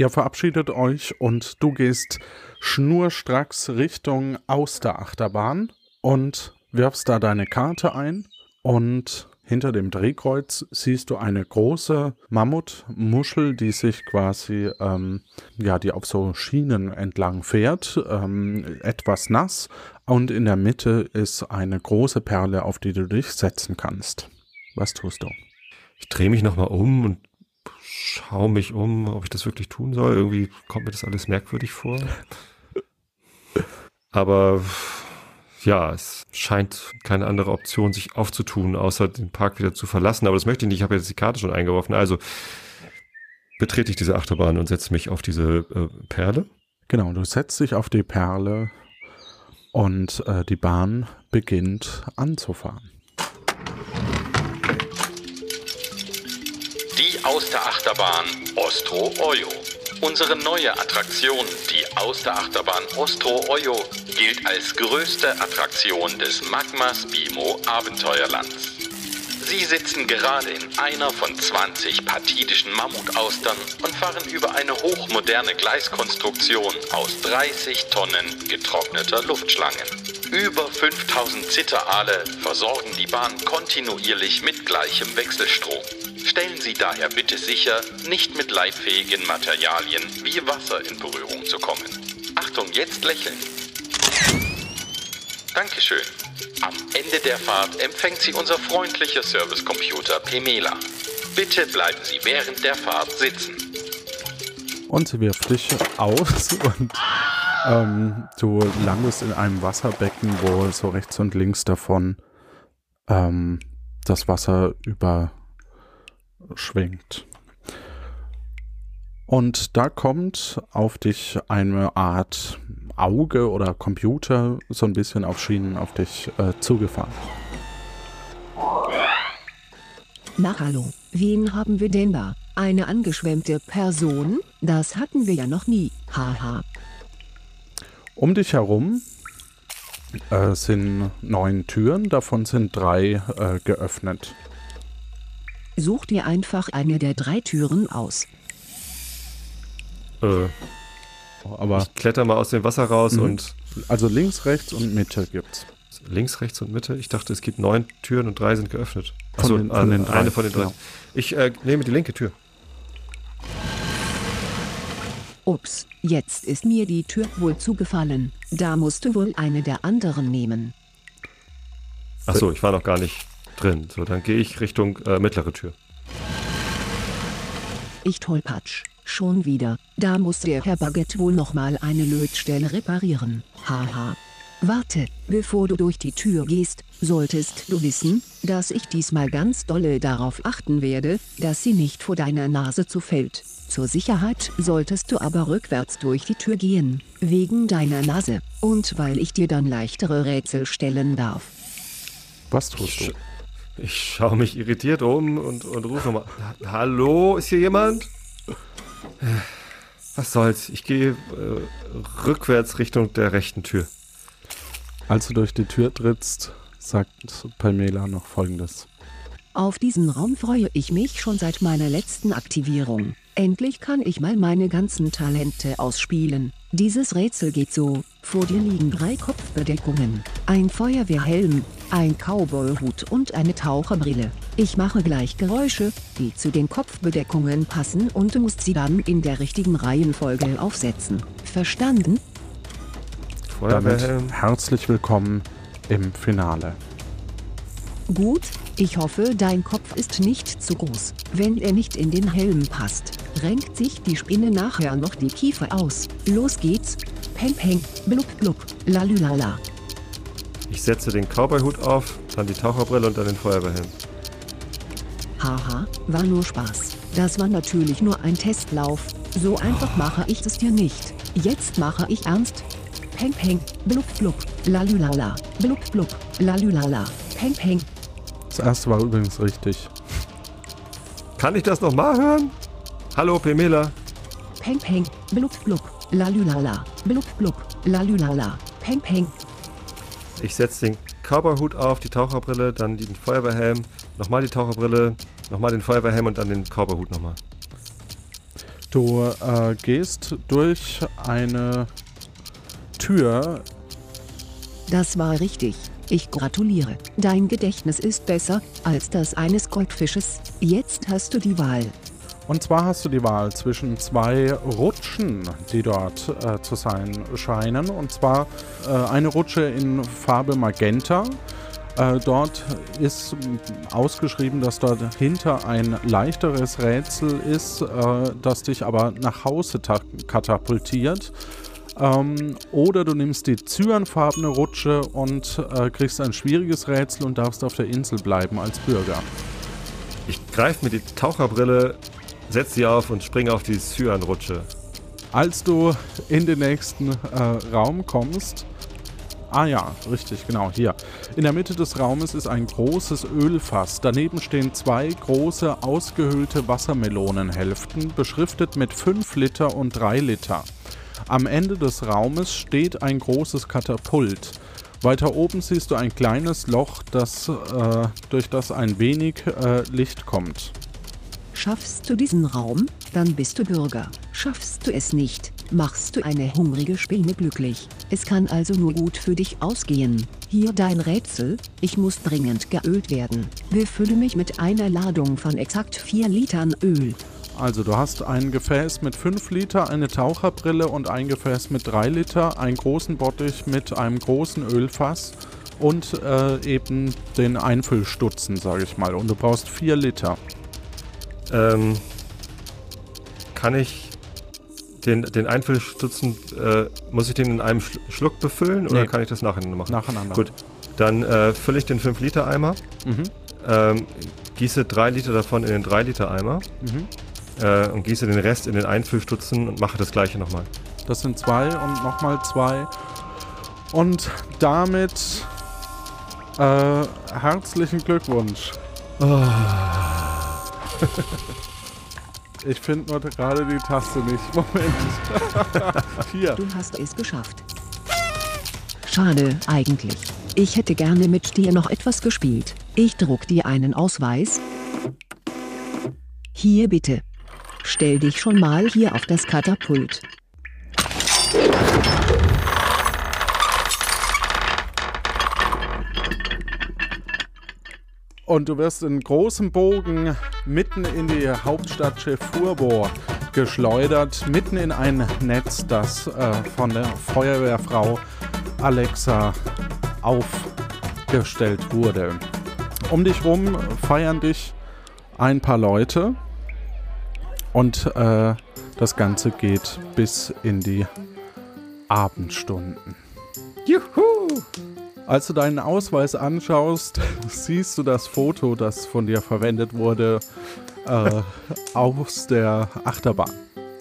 Speaker 2: Ihr verabschiedet euch und du gehst schnurstracks Richtung Austerachterbahn und wirfst da deine Karte ein und hinter dem Drehkreuz siehst du eine große Mammutmuschel, die sich quasi, ähm, ja, die auf so Schienen entlang fährt, ähm, etwas nass und in der Mitte ist eine große Perle, auf die du dich setzen kannst. Was tust du?
Speaker 3: Ich drehe mich nochmal um und schaue mich um, ob ich das wirklich tun soll. Irgendwie kommt mir das alles merkwürdig vor. Aber ja, es scheint keine andere Option, sich aufzutun, außer den Park wieder zu verlassen. Aber das möchte ich nicht. Ich habe jetzt die Karte schon eingeworfen. Also betrete ich diese Achterbahn und setze mich auf diese äh, Perle.
Speaker 2: Genau, du setzt dich auf die Perle und äh, die Bahn beginnt anzufahren.
Speaker 11: Die Austerachterbahn Ostro Oyo. Unsere neue Attraktion, die Austerachterbahn Ostro Oyo, gilt als größte Attraktion des Magmas Bimo Abenteuerlands. Sie sitzen gerade in einer von 20 patidischen Mammutaustern und fahren über eine hochmoderne Gleiskonstruktion aus 30 Tonnen getrockneter Luftschlangen. Über 5000 Zitterale versorgen die Bahn kontinuierlich mit gleichem Wechselstrom. Stellen Sie daher bitte sicher, nicht mit leitfähigen Materialien wie Wasser in Berührung zu kommen. Achtung, jetzt lächeln. Dankeschön. Am Ende der Fahrt empfängt Sie unser freundlicher Servicecomputer Pemela. Bitte bleiben Sie während der Fahrt sitzen.
Speaker 2: Und sie wirft dich aus und ähm, du landest in einem Wasserbecken, wo so rechts und links davon ähm, das Wasser überschwingt. Und da kommt auf dich eine Art Auge oder Computer so ein bisschen auf Schienen auf dich äh, zugefahren.
Speaker 9: Na hallo, wen haben wir denn da? Eine angeschwemmte Person? Das hatten wir ja noch nie. Haha.
Speaker 2: Um dich herum äh, sind neun Türen, davon sind drei äh, geöffnet.
Speaker 9: Such dir einfach eine der drei Türen aus.
Speaker 3: Äh,
Speaker 2: Aber
Speaker 3: ich kletter mal aus dem Wasser raus
Speaker 2: Mhm.
Speaker 3: und
Speaker 2: also links, rechts und Mitte gibt's.
Speaker 3: links, rechts und Mitte. Ich dachte, es gibt neun Türen und drei sind geöffnet.
Speaker 2: Von
Speaker 3: Achso,
Speaker 2: den- von
Speaker 3: also
Speaker 2: drei,
Speaker 3: eine von den drei.
Speaker 2: genau.
Speaker 3: Ich äh, nehme die linke Tür.
Speaker 9: Ups, jetzt ist mir die Tür wohl zugefallen. Da musst du wohl eine der anderen nehmen.
Speaker 3: Achso, ich war noch gar nicht drin. So, dann gehe ich Richtung äh, mittlere Tür.
Speaker 9: Ich tollpatsch. Schon wieder. Da muss der Herr Baguette wohl nochmal eine Lötstelle reparieren. Haha. Warte, bevor du durch die Tür gehst, solltest du wissen, dass ich diesmal ganz dolle darauf achten werde, dass sie nicht vor deiner Nase zufällt. Zur Sicherheit solltest du aber rückwärts durch die Tür gehen, wegen deiner Nase, und weil ich dir dann leichtere Rätsel stellen darf.
Speaker 2: Was tust du?
Speaker 3: Ich schaue mich irritiert um und, und rufe nochmal. "Ha- Hallo, ist hier jemand? Was soll's? Ich gehe äh, rückwärts Richtung der rechten Tür.
Speaker 2: Als du durch die Tür trittst, sagt Pamela noch folgendes.
Speaker 9: Auf diesen Raum freue ich mich schon seit meiner letzten Aktivierung. Endlich kann ich mal meine ganzen Talente ausspielen. Dieses Rätsel geht so. Vor dir liegen drei Kopfbedeckungen, ein Feuerwehrhelm, ein Cowboyhut und eine Taucherbrille. Ich mache gleich Geräusche, die zu den Kopfbedeckungen passen und du musst sie dann in der richtigen Reihenfolge aufsetzen. Verstanden?
Speaker 2: Damit
Speaker 3: Feuerwehrhelm.
Speaker 2: herzlich willkommen im Finale.
Speaker 9: Gut, ich hoffe, dein Kopf ist nicht zu groß. Wenn er nicht in den Helm passt, renkt sich die Spinne nachher noch die Kiefer aus. Los geht's. Peng peng, blub blub, lalülala.
Speaker 3: Ich setze den Cowboyhut auf, dann die Taucherbrille und dann den Feuerwehrhelm.
Speaker 9: Haha, war nur Spaß. Das war natürlich nur ein Testlauf. So einfach mache ich es dir nicht. Jetzt mache ich ernst. Peng peng, blub blub, lalülala, blub blub, lalülala, peng peng.
Speaker 2: Das erste war übrigens richtig.
Speaker 3: Kann ich das nochmal hören? Hallo, Pemela.
Speaker 9: Peng peng, blub blub, lalülala, blub blub, lalülala, peng peng.
Speaker 3: Ich setze den Cowboyhut auf, die Taucherbrille, dann den Feuerwehrhelm, nochmal die Taucherbrille, nochmal den Feuerwehrhelm und dann den Cowboyhut nochmal.
Speaker 2: Du äh, gehst durch eine Tür.
Speaker 9: Das war richtig. Ich gratuliere. Dein Gedächtnis ist besser als das eines Goldfisches. Jetzt hast du die Wahl.
Speaker 2: Und zwar hast du die Wahl zwischen zwei Rutschen, die dort äh, zu sein scheinen. Und zwar äh, eine Rutsche in Farbe Magenta. Äh, dort ist ausgeschrieben, dass dort hinter ein leichteres Rätsel ist, äh, das dich aber nach Hause ta- katapultiert. Ähm, oder du nimmst die zyanfarbene Rutsche und äh, kriegst ein schwieriges Rätsel und darfst auf der Insel bleiben als Bürger.
Speaker 3: Ich greife mir die Taucherbrille, setze sie auf und springe auf die Cyan-Rutsche.
Speaker 2: Als du in den nächsten äh, Raum kommst, ah ja, richtig, genau, hier. In der Mitte des Raumes ist ein großes Ölfass. Daneben stehen zwei große, ausgehöhlte Wassermelonenhälften, beschriftet mit 5 Liter und 3 Liter. Am Ende des Raumes steht ein großes Katapult. Weiter oben siehst du ein kleines Loch, das, äh, durch das ein wenig äh, Licht kommt.
Speaker 9: Schaffst du diesen Raum, dann bist du Bürger. Schaffst du es nicht, machst du eine hungrige Spinne glücklich. Es kann also nur gut für dich ausgehen. Hier dein Rätsel, ich muss dringend geölt werden. Befülle mich mit einer Ladung von exakt 4 Litern Öl.
Speaker 2: Also du hast ein Gefäß mit 5 Liter, eine Taucherbrille und ein Gefäß mit 3 Liter, einen großen Bottich mit einem großen Ölfass und äh, eben den Einfüllstutzen, sage ich mal. Und du brauchst 4 Liter.
Speaker 3: Ähm, kann ich den, den Einfüllstutzen, äh, muss ich den in einem Schl- Schluck befüllen oder
Speaker 2: Nee.
Speaker 3: kann ich das nacheinander machen?
Speaker 2: Nacheinander.
Speaker 3: Gut, dann äh, fülle ich den 5-Liter-Eimer,
Speaker 2: Mhm.
Speaker 3: ähm, gieße 3 Liter davon in den 3-Liter-Eimer
Speaker 2: Mhm.
Speaker 3: Äh, und gieße den Rest in den Einfüllstutzen und mache das gleiche nochmal.
Speaker 2: Das sind zwei und nochmal zwei. Und damit äh, herzlichen Glückwunsch. Ich finde nur gerade die Taste nicht. Moment. Hier.
Speaker 9: Du hast es geschafft. Schade, eigentlich. Ich hätte gerne mit dir noch etwas gespielt. Ich druck dir einen Ausweis. Hier bitte. Stell dich schon mal hier auf das Katapult.
Speaker 2: Und du wirst in großem Bogen mitten in die Hauptstadt Chefurbo geschleudert, mitten in ein Netz, das äh, von der Feuerwehrfrau Alexa aufgestellt wurde. Um dich rum feiern dich ein paar Leute und äh, das Ganze geht bis in die Abendstunden.
Speaker 3: Juhu!
Speaker 2: Als du deinen Ausweis anschaust, siehst du das Foto, das von dir verwendet wurde, äh, aus der Achterbahn.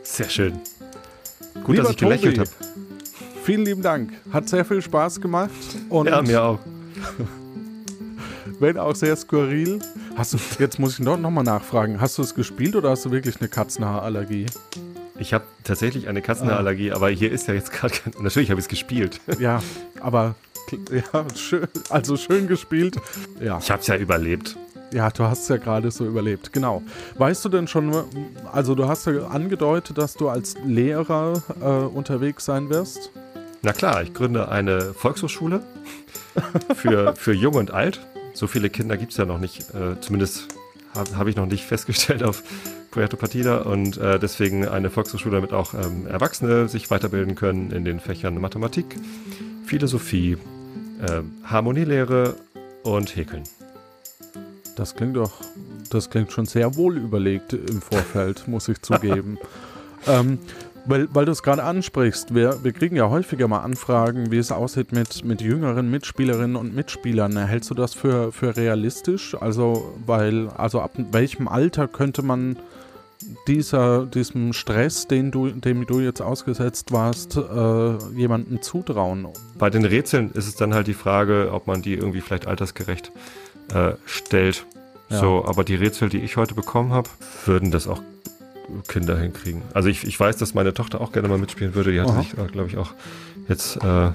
Speaker 3: Sehr schön. Gut,
Speaker 2: Lieber
Speaker 3: dass ich gelächelt habe.
Speaker 2: Vielen lieben Dank. Hat sehr viel Spaß gemacht. Und
Speaker 3: Ja, mir auch.
Speaker 2: Wenn auch sehr skurril. Hast du, jetzt muss ich doch nochmal nachfragen. Hast du es gespielt oder hast du wirklich eine Katzenhaarallergie?
Speaker 3: Ich habe tatsächlich eine Katzenallergie, aber hier ist ja jetzt gerade. Natürlich habe ich es gespielt.
Speaker 2: Ja, aber ja, schön, also schön gespielt. Ja.
Speaker 3: Ich habe es ja überlebt.
Speaker 2: Ja, du hast ja gerade so überlebt, genau. Weißt du denn schon, also du hast ja angedeutet, dass du als Lehrer äh, unterwegs sein wirst?
Speaker 3: Na klar, ich gründe eine Volkshochschule für, für Jung und Alt. So viele Kinder gibt es ja noch nicht, äh, zumindest habe hab ich noch nicht festgestellt auf Puerto Partida und äh, deswegen eine Volkshochschule, damit auch ähm, Erwachsene sich weiterbilden können in den Fächern Mathematik, Philosophie, äh, Harmonielehre und Häkeln.
Speaker 2: Das klingt doch, das klingt schon sehr wohl überlegt im Vorfeld, muss ich zugeben. ähm, weil, weil du es gerade ansprichst, wir, wir kriegen ja häufiger mal Anfragen, wie es aussieht mit, mit jüngeren Mitspielerinnen und Mitspielern. Hältst du das für, für realistisch? Also, weil, also ab welchem Alter könnte man dieser, diesem Stress, den du, dem du jetzt ausgesetzt warst, äh, jemandem zutrauen?
Speaker 3: Bei den Rätseln ist es dann halt die Frage, ob man die irgendwie vielleicht altersgerecht äh, stellt. Ja. So, aber die Rätsel, die ich heute bekommen habe, würden das auch Kinder hinkriegen. Also ich, ich weiß, dass meine Tochter auch gerne mal mitspielen würde. Die hat Aha. sich, äh, glaube ich, auch jetzt äh,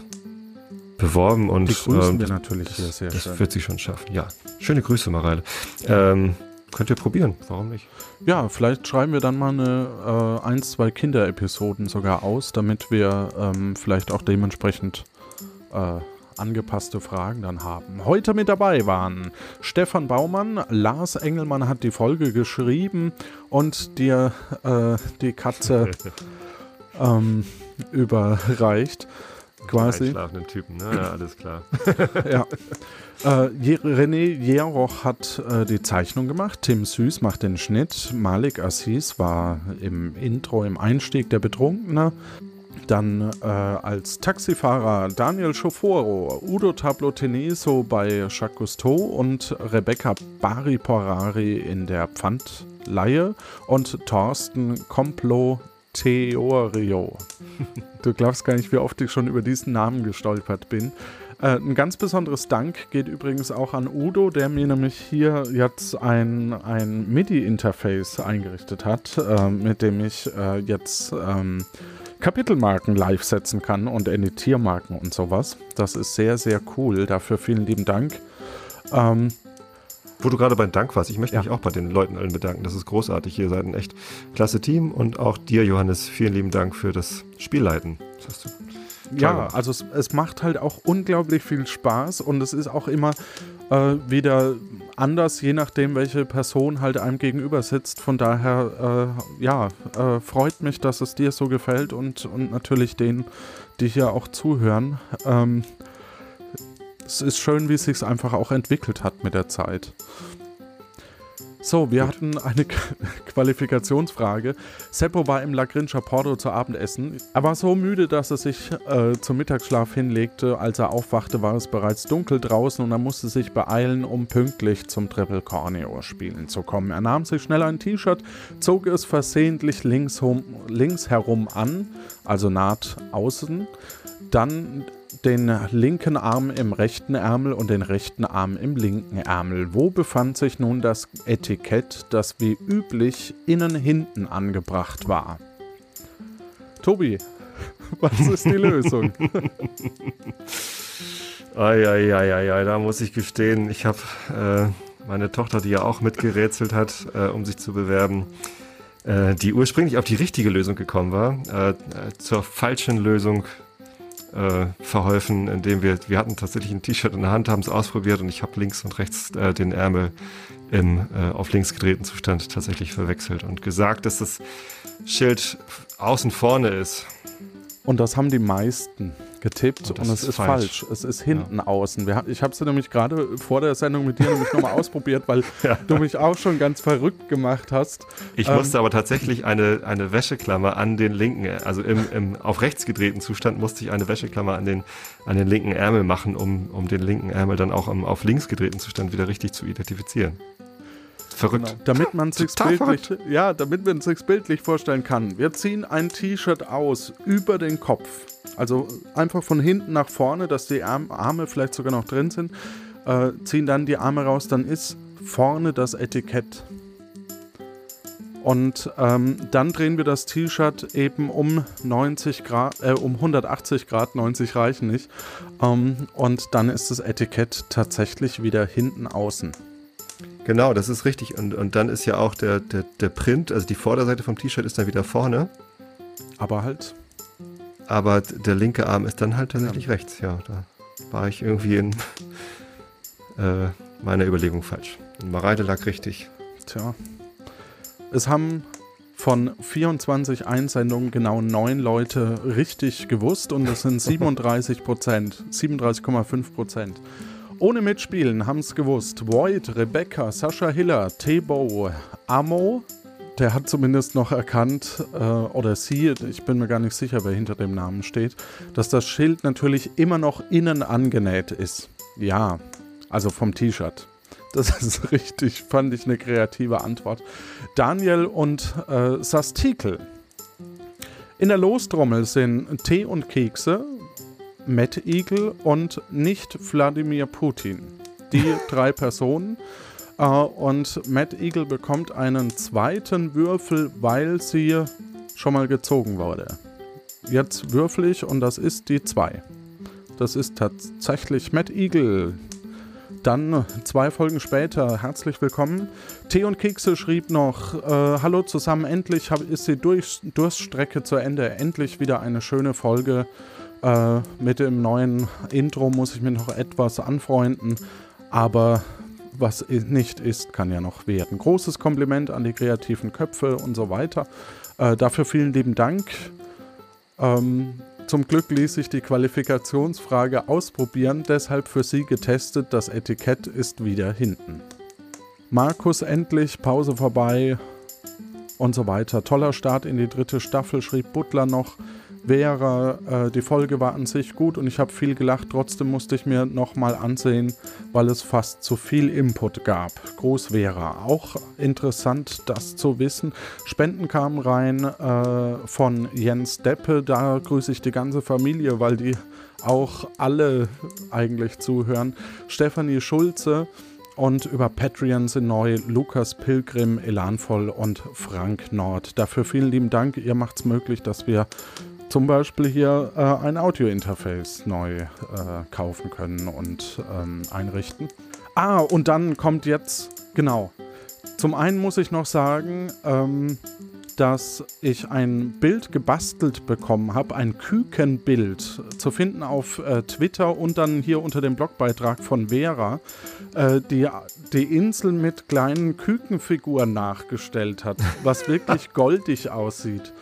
Speaker 3: beworben und
Speaker 2: die grüßen ähm, wir natürlich hier
Speaker 3: sehr Das schön. wird sie schon schaffen. Ja, schöne Grüße, Mareile. Ähm, könnt ihr probieren, warum nicht?
Speaker 2: Ja, vielleicht schreiben wir dann mal eine äh, ein, zwei Kinderepisoden sogar aus, damit wir ähm, vielleicht auch dementsprechend äh, angepasste Fragen dann haben. Heute mit dabei waren Stefan Baumann, Lars Engelmann hat die Folge geschrieben und dir äh, die Katze ähm, überreicht. Quasi.
Speaker 3: Schlafenden Typen, ne? Ja, alles klar.
Speaker 2: ja. Äh, René Jeroch hat äh, die Zeichnung gemacht, Tim Süß macht den Schnitt, Malik Assis war im Intro, im Einstieg der Betrunkene. Dann äh, als Taxifahrer Daniel Schoforo, Udo Tablo Teneso bei Jacques Cousteau und Rebecca Bari Porari in der Pfandleihe und Thorsten Complo Theorio. Du glaubst gar nicht, wie oft ich schon über diesen Namen gestolpert bin. Äh, ein ganz besonderes Dank geht übrigens auch an Udo, der mir nämlich hier jetzt ein, ein MIDI-Interface eingerichtet hat, äh, mit dem ich äh, jetzt ähm, Kapitelmarken live setzen kann und Editiermarken und sowas. Das ist sehr, sehr cool. Dafür vielen lieben Dank. Ähm,
Speaker 3: wo du gerade beim Dank warst, ich möchte ja. mich auch bei den Leuten allen bedanken. Das ist großartig. Ihr seid ein echt klasse Team und auch dir, Johannes, vielen lieben Dank für das Spielleiten. Das hast
Speaker 2: du ja, also es, es, macht halt auch unglaublich viel Spaß und es ist auch immer äh, wieder anders, je nachdem, welche Person halt einem gegenüber sitzt. Von daher, äh, ja, äh, freut mich, dass es dir so gefällt und, und natürlich denen, die hier auch zuhören. Ähm, es ist schön, wie es sich einfach auch entwickelt hat mit der Zeit. So, wir Gut. hatten eine Qualifikationsfrage. Seppo war im La Grincha Porto zu Abendessen. Er war so müde, dass er sich äh, zum Mittagsschlaf hinlegte. Als er aufwachte, war es bereits dunkel draußen und er musste sich beeilen, um pünktlich zum Triple Corneo spielen zu kommen. Er nahm sich schnell ein T-Shirt, zog es versehentlich links, links herum an, also naht außen. Dann den linken Arm im rechten Ärmel und den rechten Arm im linken Ärmel. Wo befand sich nun das Etikett, das wie üblich innen hinten angebracht war? Tobi, was ist die Lösung?
Speaker 3: Eieieiei, da muss ich gestehen, ich habe äh, meine Tochter, die ja auch mitgerätselt hat, äh, um sich zu bewerben, äh, die ursprünglich auf die richtige Lösung gekommen war, äh, äh, zur falschen Lösung äh, verholfen, indem wir, wir hatten tatsächlich ein T-Shirt in der Hand, haben es ausprobiert und ich habe links und rechts äh, den Ärmel im äh, auf links gedrehten Zustand tatsächlich verwechselt und gesagt, dass das Schild außen vorne ist.
Speaker 2: Und das haben die meisten getippt und, und es ist falsch. falsch. Es ist hinten ja. außen. Wir, ich habe es nämlich gerade vor der Sendung mit dir nämlich nochmal ausprobiert, weil ja. du mich auch schon ganz verrückt gemacht hast.
Speaker 3: Ich ähm, musste aber tatsächlich eine, eine Wäscheklammer an den linken, also im, im auf rechts gedrehten Zustand musste ich eine Wäscheklammer an den, an den linken Ärmel machen, um, um den linken Ärmel dann auch im auf links gedrehten Zustand wieder richtig zu identifizieren. Verrückt. Genau.
Speaker 2: Damit man sich bildlich, ja, damit man sich bildlich vorstellen kann. Wir ziehen ein T-Shirt aus über den Kopf. Also einfach von hinten nach vorne, dass die Arme vielleicht sogar noch drin sind. Äh, ziehen dann die Arme raus, dann ist vorne das Etikett. Und ähm, dann drehen wir das T-Shirt eben um 90 Grad, äh, um 180 Grad, 90 reichen nicht. Ähm, und dann ist das Etikett tatsächlich wieder hinten außen.
Speaker 3: Genau, das ist richtig. Und, und dann ist ja auch der, der, der Print, also die Vorderseite vom T-Shirt ist dann wieder vorne.
Speaker 2: Aber halt.
Speaker 3: Aber der linke Arm ist dann halt tatsächlich ja. rechts. Ja, da war ich irgendwie in äh, meiner Überlegung falsch. Und Mareide lag richtig.
Speaker 2: Tja. Es haben von 24 Einsendungen genau neun Leute richtig gewusst und das sind 37 Prozent, 37,5 Prozent. Ohne Mitspielen haben es gewusst. Void, Rebecca, Sascha Hiller, Tebo, Amo, der hat zumindest noch erkannt, äh, oder sie, ich bin mir gar nicht sicher, wer hinter dem Namen steht, dass das Schild natürlich immer noch innen angenäht ist. Ja, also vom T-Shirt. Das ist richtig, fand ich eine kreative Antwort. Daniel und äh, Sastikel. In der Lostrommel sind Tee und Kekse, Matt Eagle und nicht Wladimir Putin. Die drei Personen. Äh, und Matt Eagle bekommt einen zweiten Würfel, weil sie schon mal gezogen wurde. Jetzt würfel ich und das ist die 2. Das ist tatsächlich Matt Eagle. Dann zwei Folgen später, herzlich willkommen. Tee und Kekse schrieb noch, äh, hallo zusammen, endlich hab, ist die Durch Durststrecke zu Ende. Endlich wieder eine schöne Folge. Äh, mit dem neuen Intro muss ich mir noch etwas anfreunden, aber was nicht ist, kann ja noch werden. Großes Kompliment an die kreativen Köpfe und so weiter. Äh, dafür vielen lieben Dank. Ähm, zum Glück ließ sich die Qualifikationsfrage ausprobieren, deshalb für Sie getestet. Das Etikett ist wieder hinten. Markus endlich, Pause vorbei und so weiter. Toller Start in die dritte Staffel, schrieb Butler noch wäre, äh, die Folge war an sich gut und ich habe viel gelacht. Trotzdem musste ich mir nochmal ansehen, weil es fast zu viel Input gab. Groß wäre. Auch interessant, das zu wissen. Spenden kamen rein äh, von Jens Deppe. Da grüße ich die ganze Familie, weil die auch alle eigentlich zuhören. Stefanie Schulze. Und über Patreon sind neu Lukas Pilgrim, Elanvoll und Frank Nord. Dafür vielen lieben Dank. Ihr macht es möglich, dass wir zum Beispiel hier äh, ein Audio-Interface neu äh, kaufen können und ähm, einrichten. Ah, und dann kommt jetzt, genau. Zum einen muss ich noch sagen, ähm, dass ich ein Bild gebastelt bekommen habe, ein Kükenbild, zu finden auf äh, Twitter und dann hier unter dem Blogbeitrag von Vera, äh, die die Insel mit kleinen Kükenfiguren nachgestellt hat, was wirklich goldig aussieht.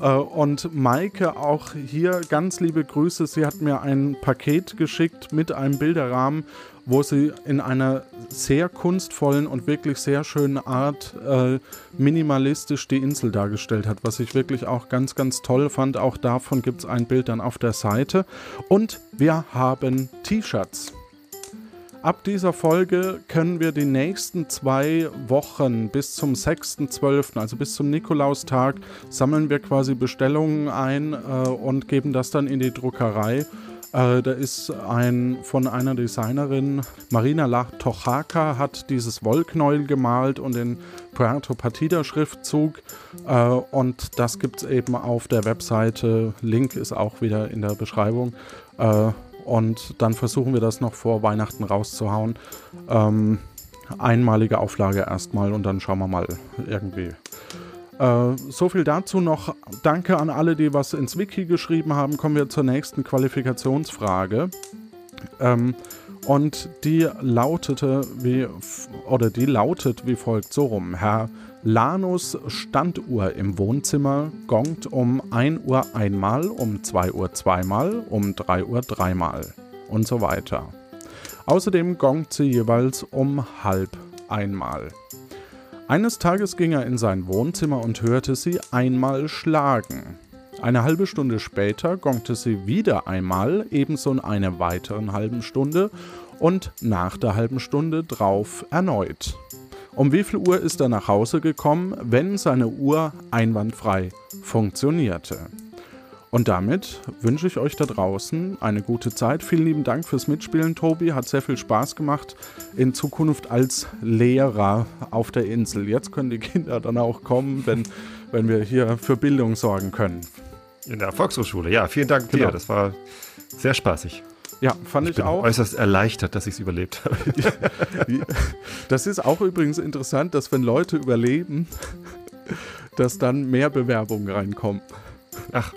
Speaker 2: Äh, und Maike auch hier ganz liebe Grüße. Sie hat mir ein Paket geschickt mit einem Bilderrahmen, wo sie in einer sehr kunstvollen und wirklich sehr schönen Art äh, minimalistisch die Insel dargestellt hat, was ich wirklich auch ganz, ganz toll fand. Auch davon gibt es ein Bild dann auf der Seite. Und wir haben T-Shirts. Ab dieser Folge können wir die nächsten zwei Wochen bis zum 6.12., also bis zum Nikolaustag, sammeln wir quasi Bestellungen ein äh, und geben das dann in die Druckerei. Äh, da ist ein von einer Designerin, Marina La Tochaka, hat dieses Wollknäuel gemalt und den Puerto Partida Schriftzug. Äh, und das gibt es eben auf der Webseite. Link ist auch wieder in der Beschreibung. Äh, und dann versuchen wir das noch vor Weihnachten rauszuhauen. Ähm, einmalige Auflage erstmal und dann schauen wir mal irgendwie. Äh, so viel dazu noch. Danke an alle, die was ins Wiki geschrieben haben. Kommen wir zur nächsten Qualifikationsfrage. Ähm, und die lautete wie oder die lautet wie folgt so rum. Herr Lanus Standuhr im Wohnzimmer gongt um 1 Uhr einmal, um 2 Uhr zweimal, um 3 Uhr dreimal und so weiter. Außerdem gongt sie jeweils um halb einmal. Eines Tages ging er in sein Wohnzimmer und hörte sie einmal schlagen. Eine halbe Stunde später gongte sie wieder einmal, ebenso in einer weiteren halben Stunde und nach der halben Stunde drauf erneut. Um wie viel Uhr ist er nach Hause gekommen, wenn seine Uhr einwandfrei funktionierte? Und damit wünsche ich euch da draußen eine gute Zeit. Vielen lieben Dank fürs Mitspielen, Tobi. Hat sehr viel Spaß gemacht. In Zukunft als Lehrer auf der Insel. Jetzt können die Kinder dann auch kommen, wenn, wenn wir hier für Bildung sorgen können.
Speaker 3: In der Volkshochschule, ja. Vielen Dank dir. Genau. Das war sehr spaßig.
Speaker 2: Ja, fand ich,
Speaker 3: Ich bin
Speaker 2: auch.
Speaker 3: äußerst erleichtert, dass ich es überlebt habe.
Speaker 2: Das ist auch übrigens interessant, dass wenn Leute überleben, dass dann mehr Bewerbungen reinkommen.
Speaker 3: Ach.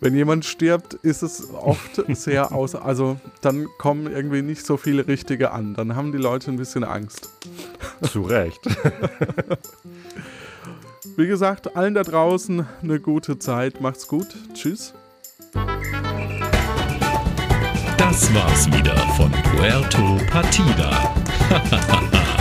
Speaker 2: Wenn jemand stirbt, ist es oft sehr aus. Also dann kommen irgendwie nicht so viele Richtige an. Dann haben die Leute ein bisschen Angst.
Speaker 3: Zu Recht.
Speaker 2: Wie gesagt, allen da draußen eine gute Zeit. Macht's gut. Tschüss.
Speaker 1: Das war's wieder von Puerto Partida.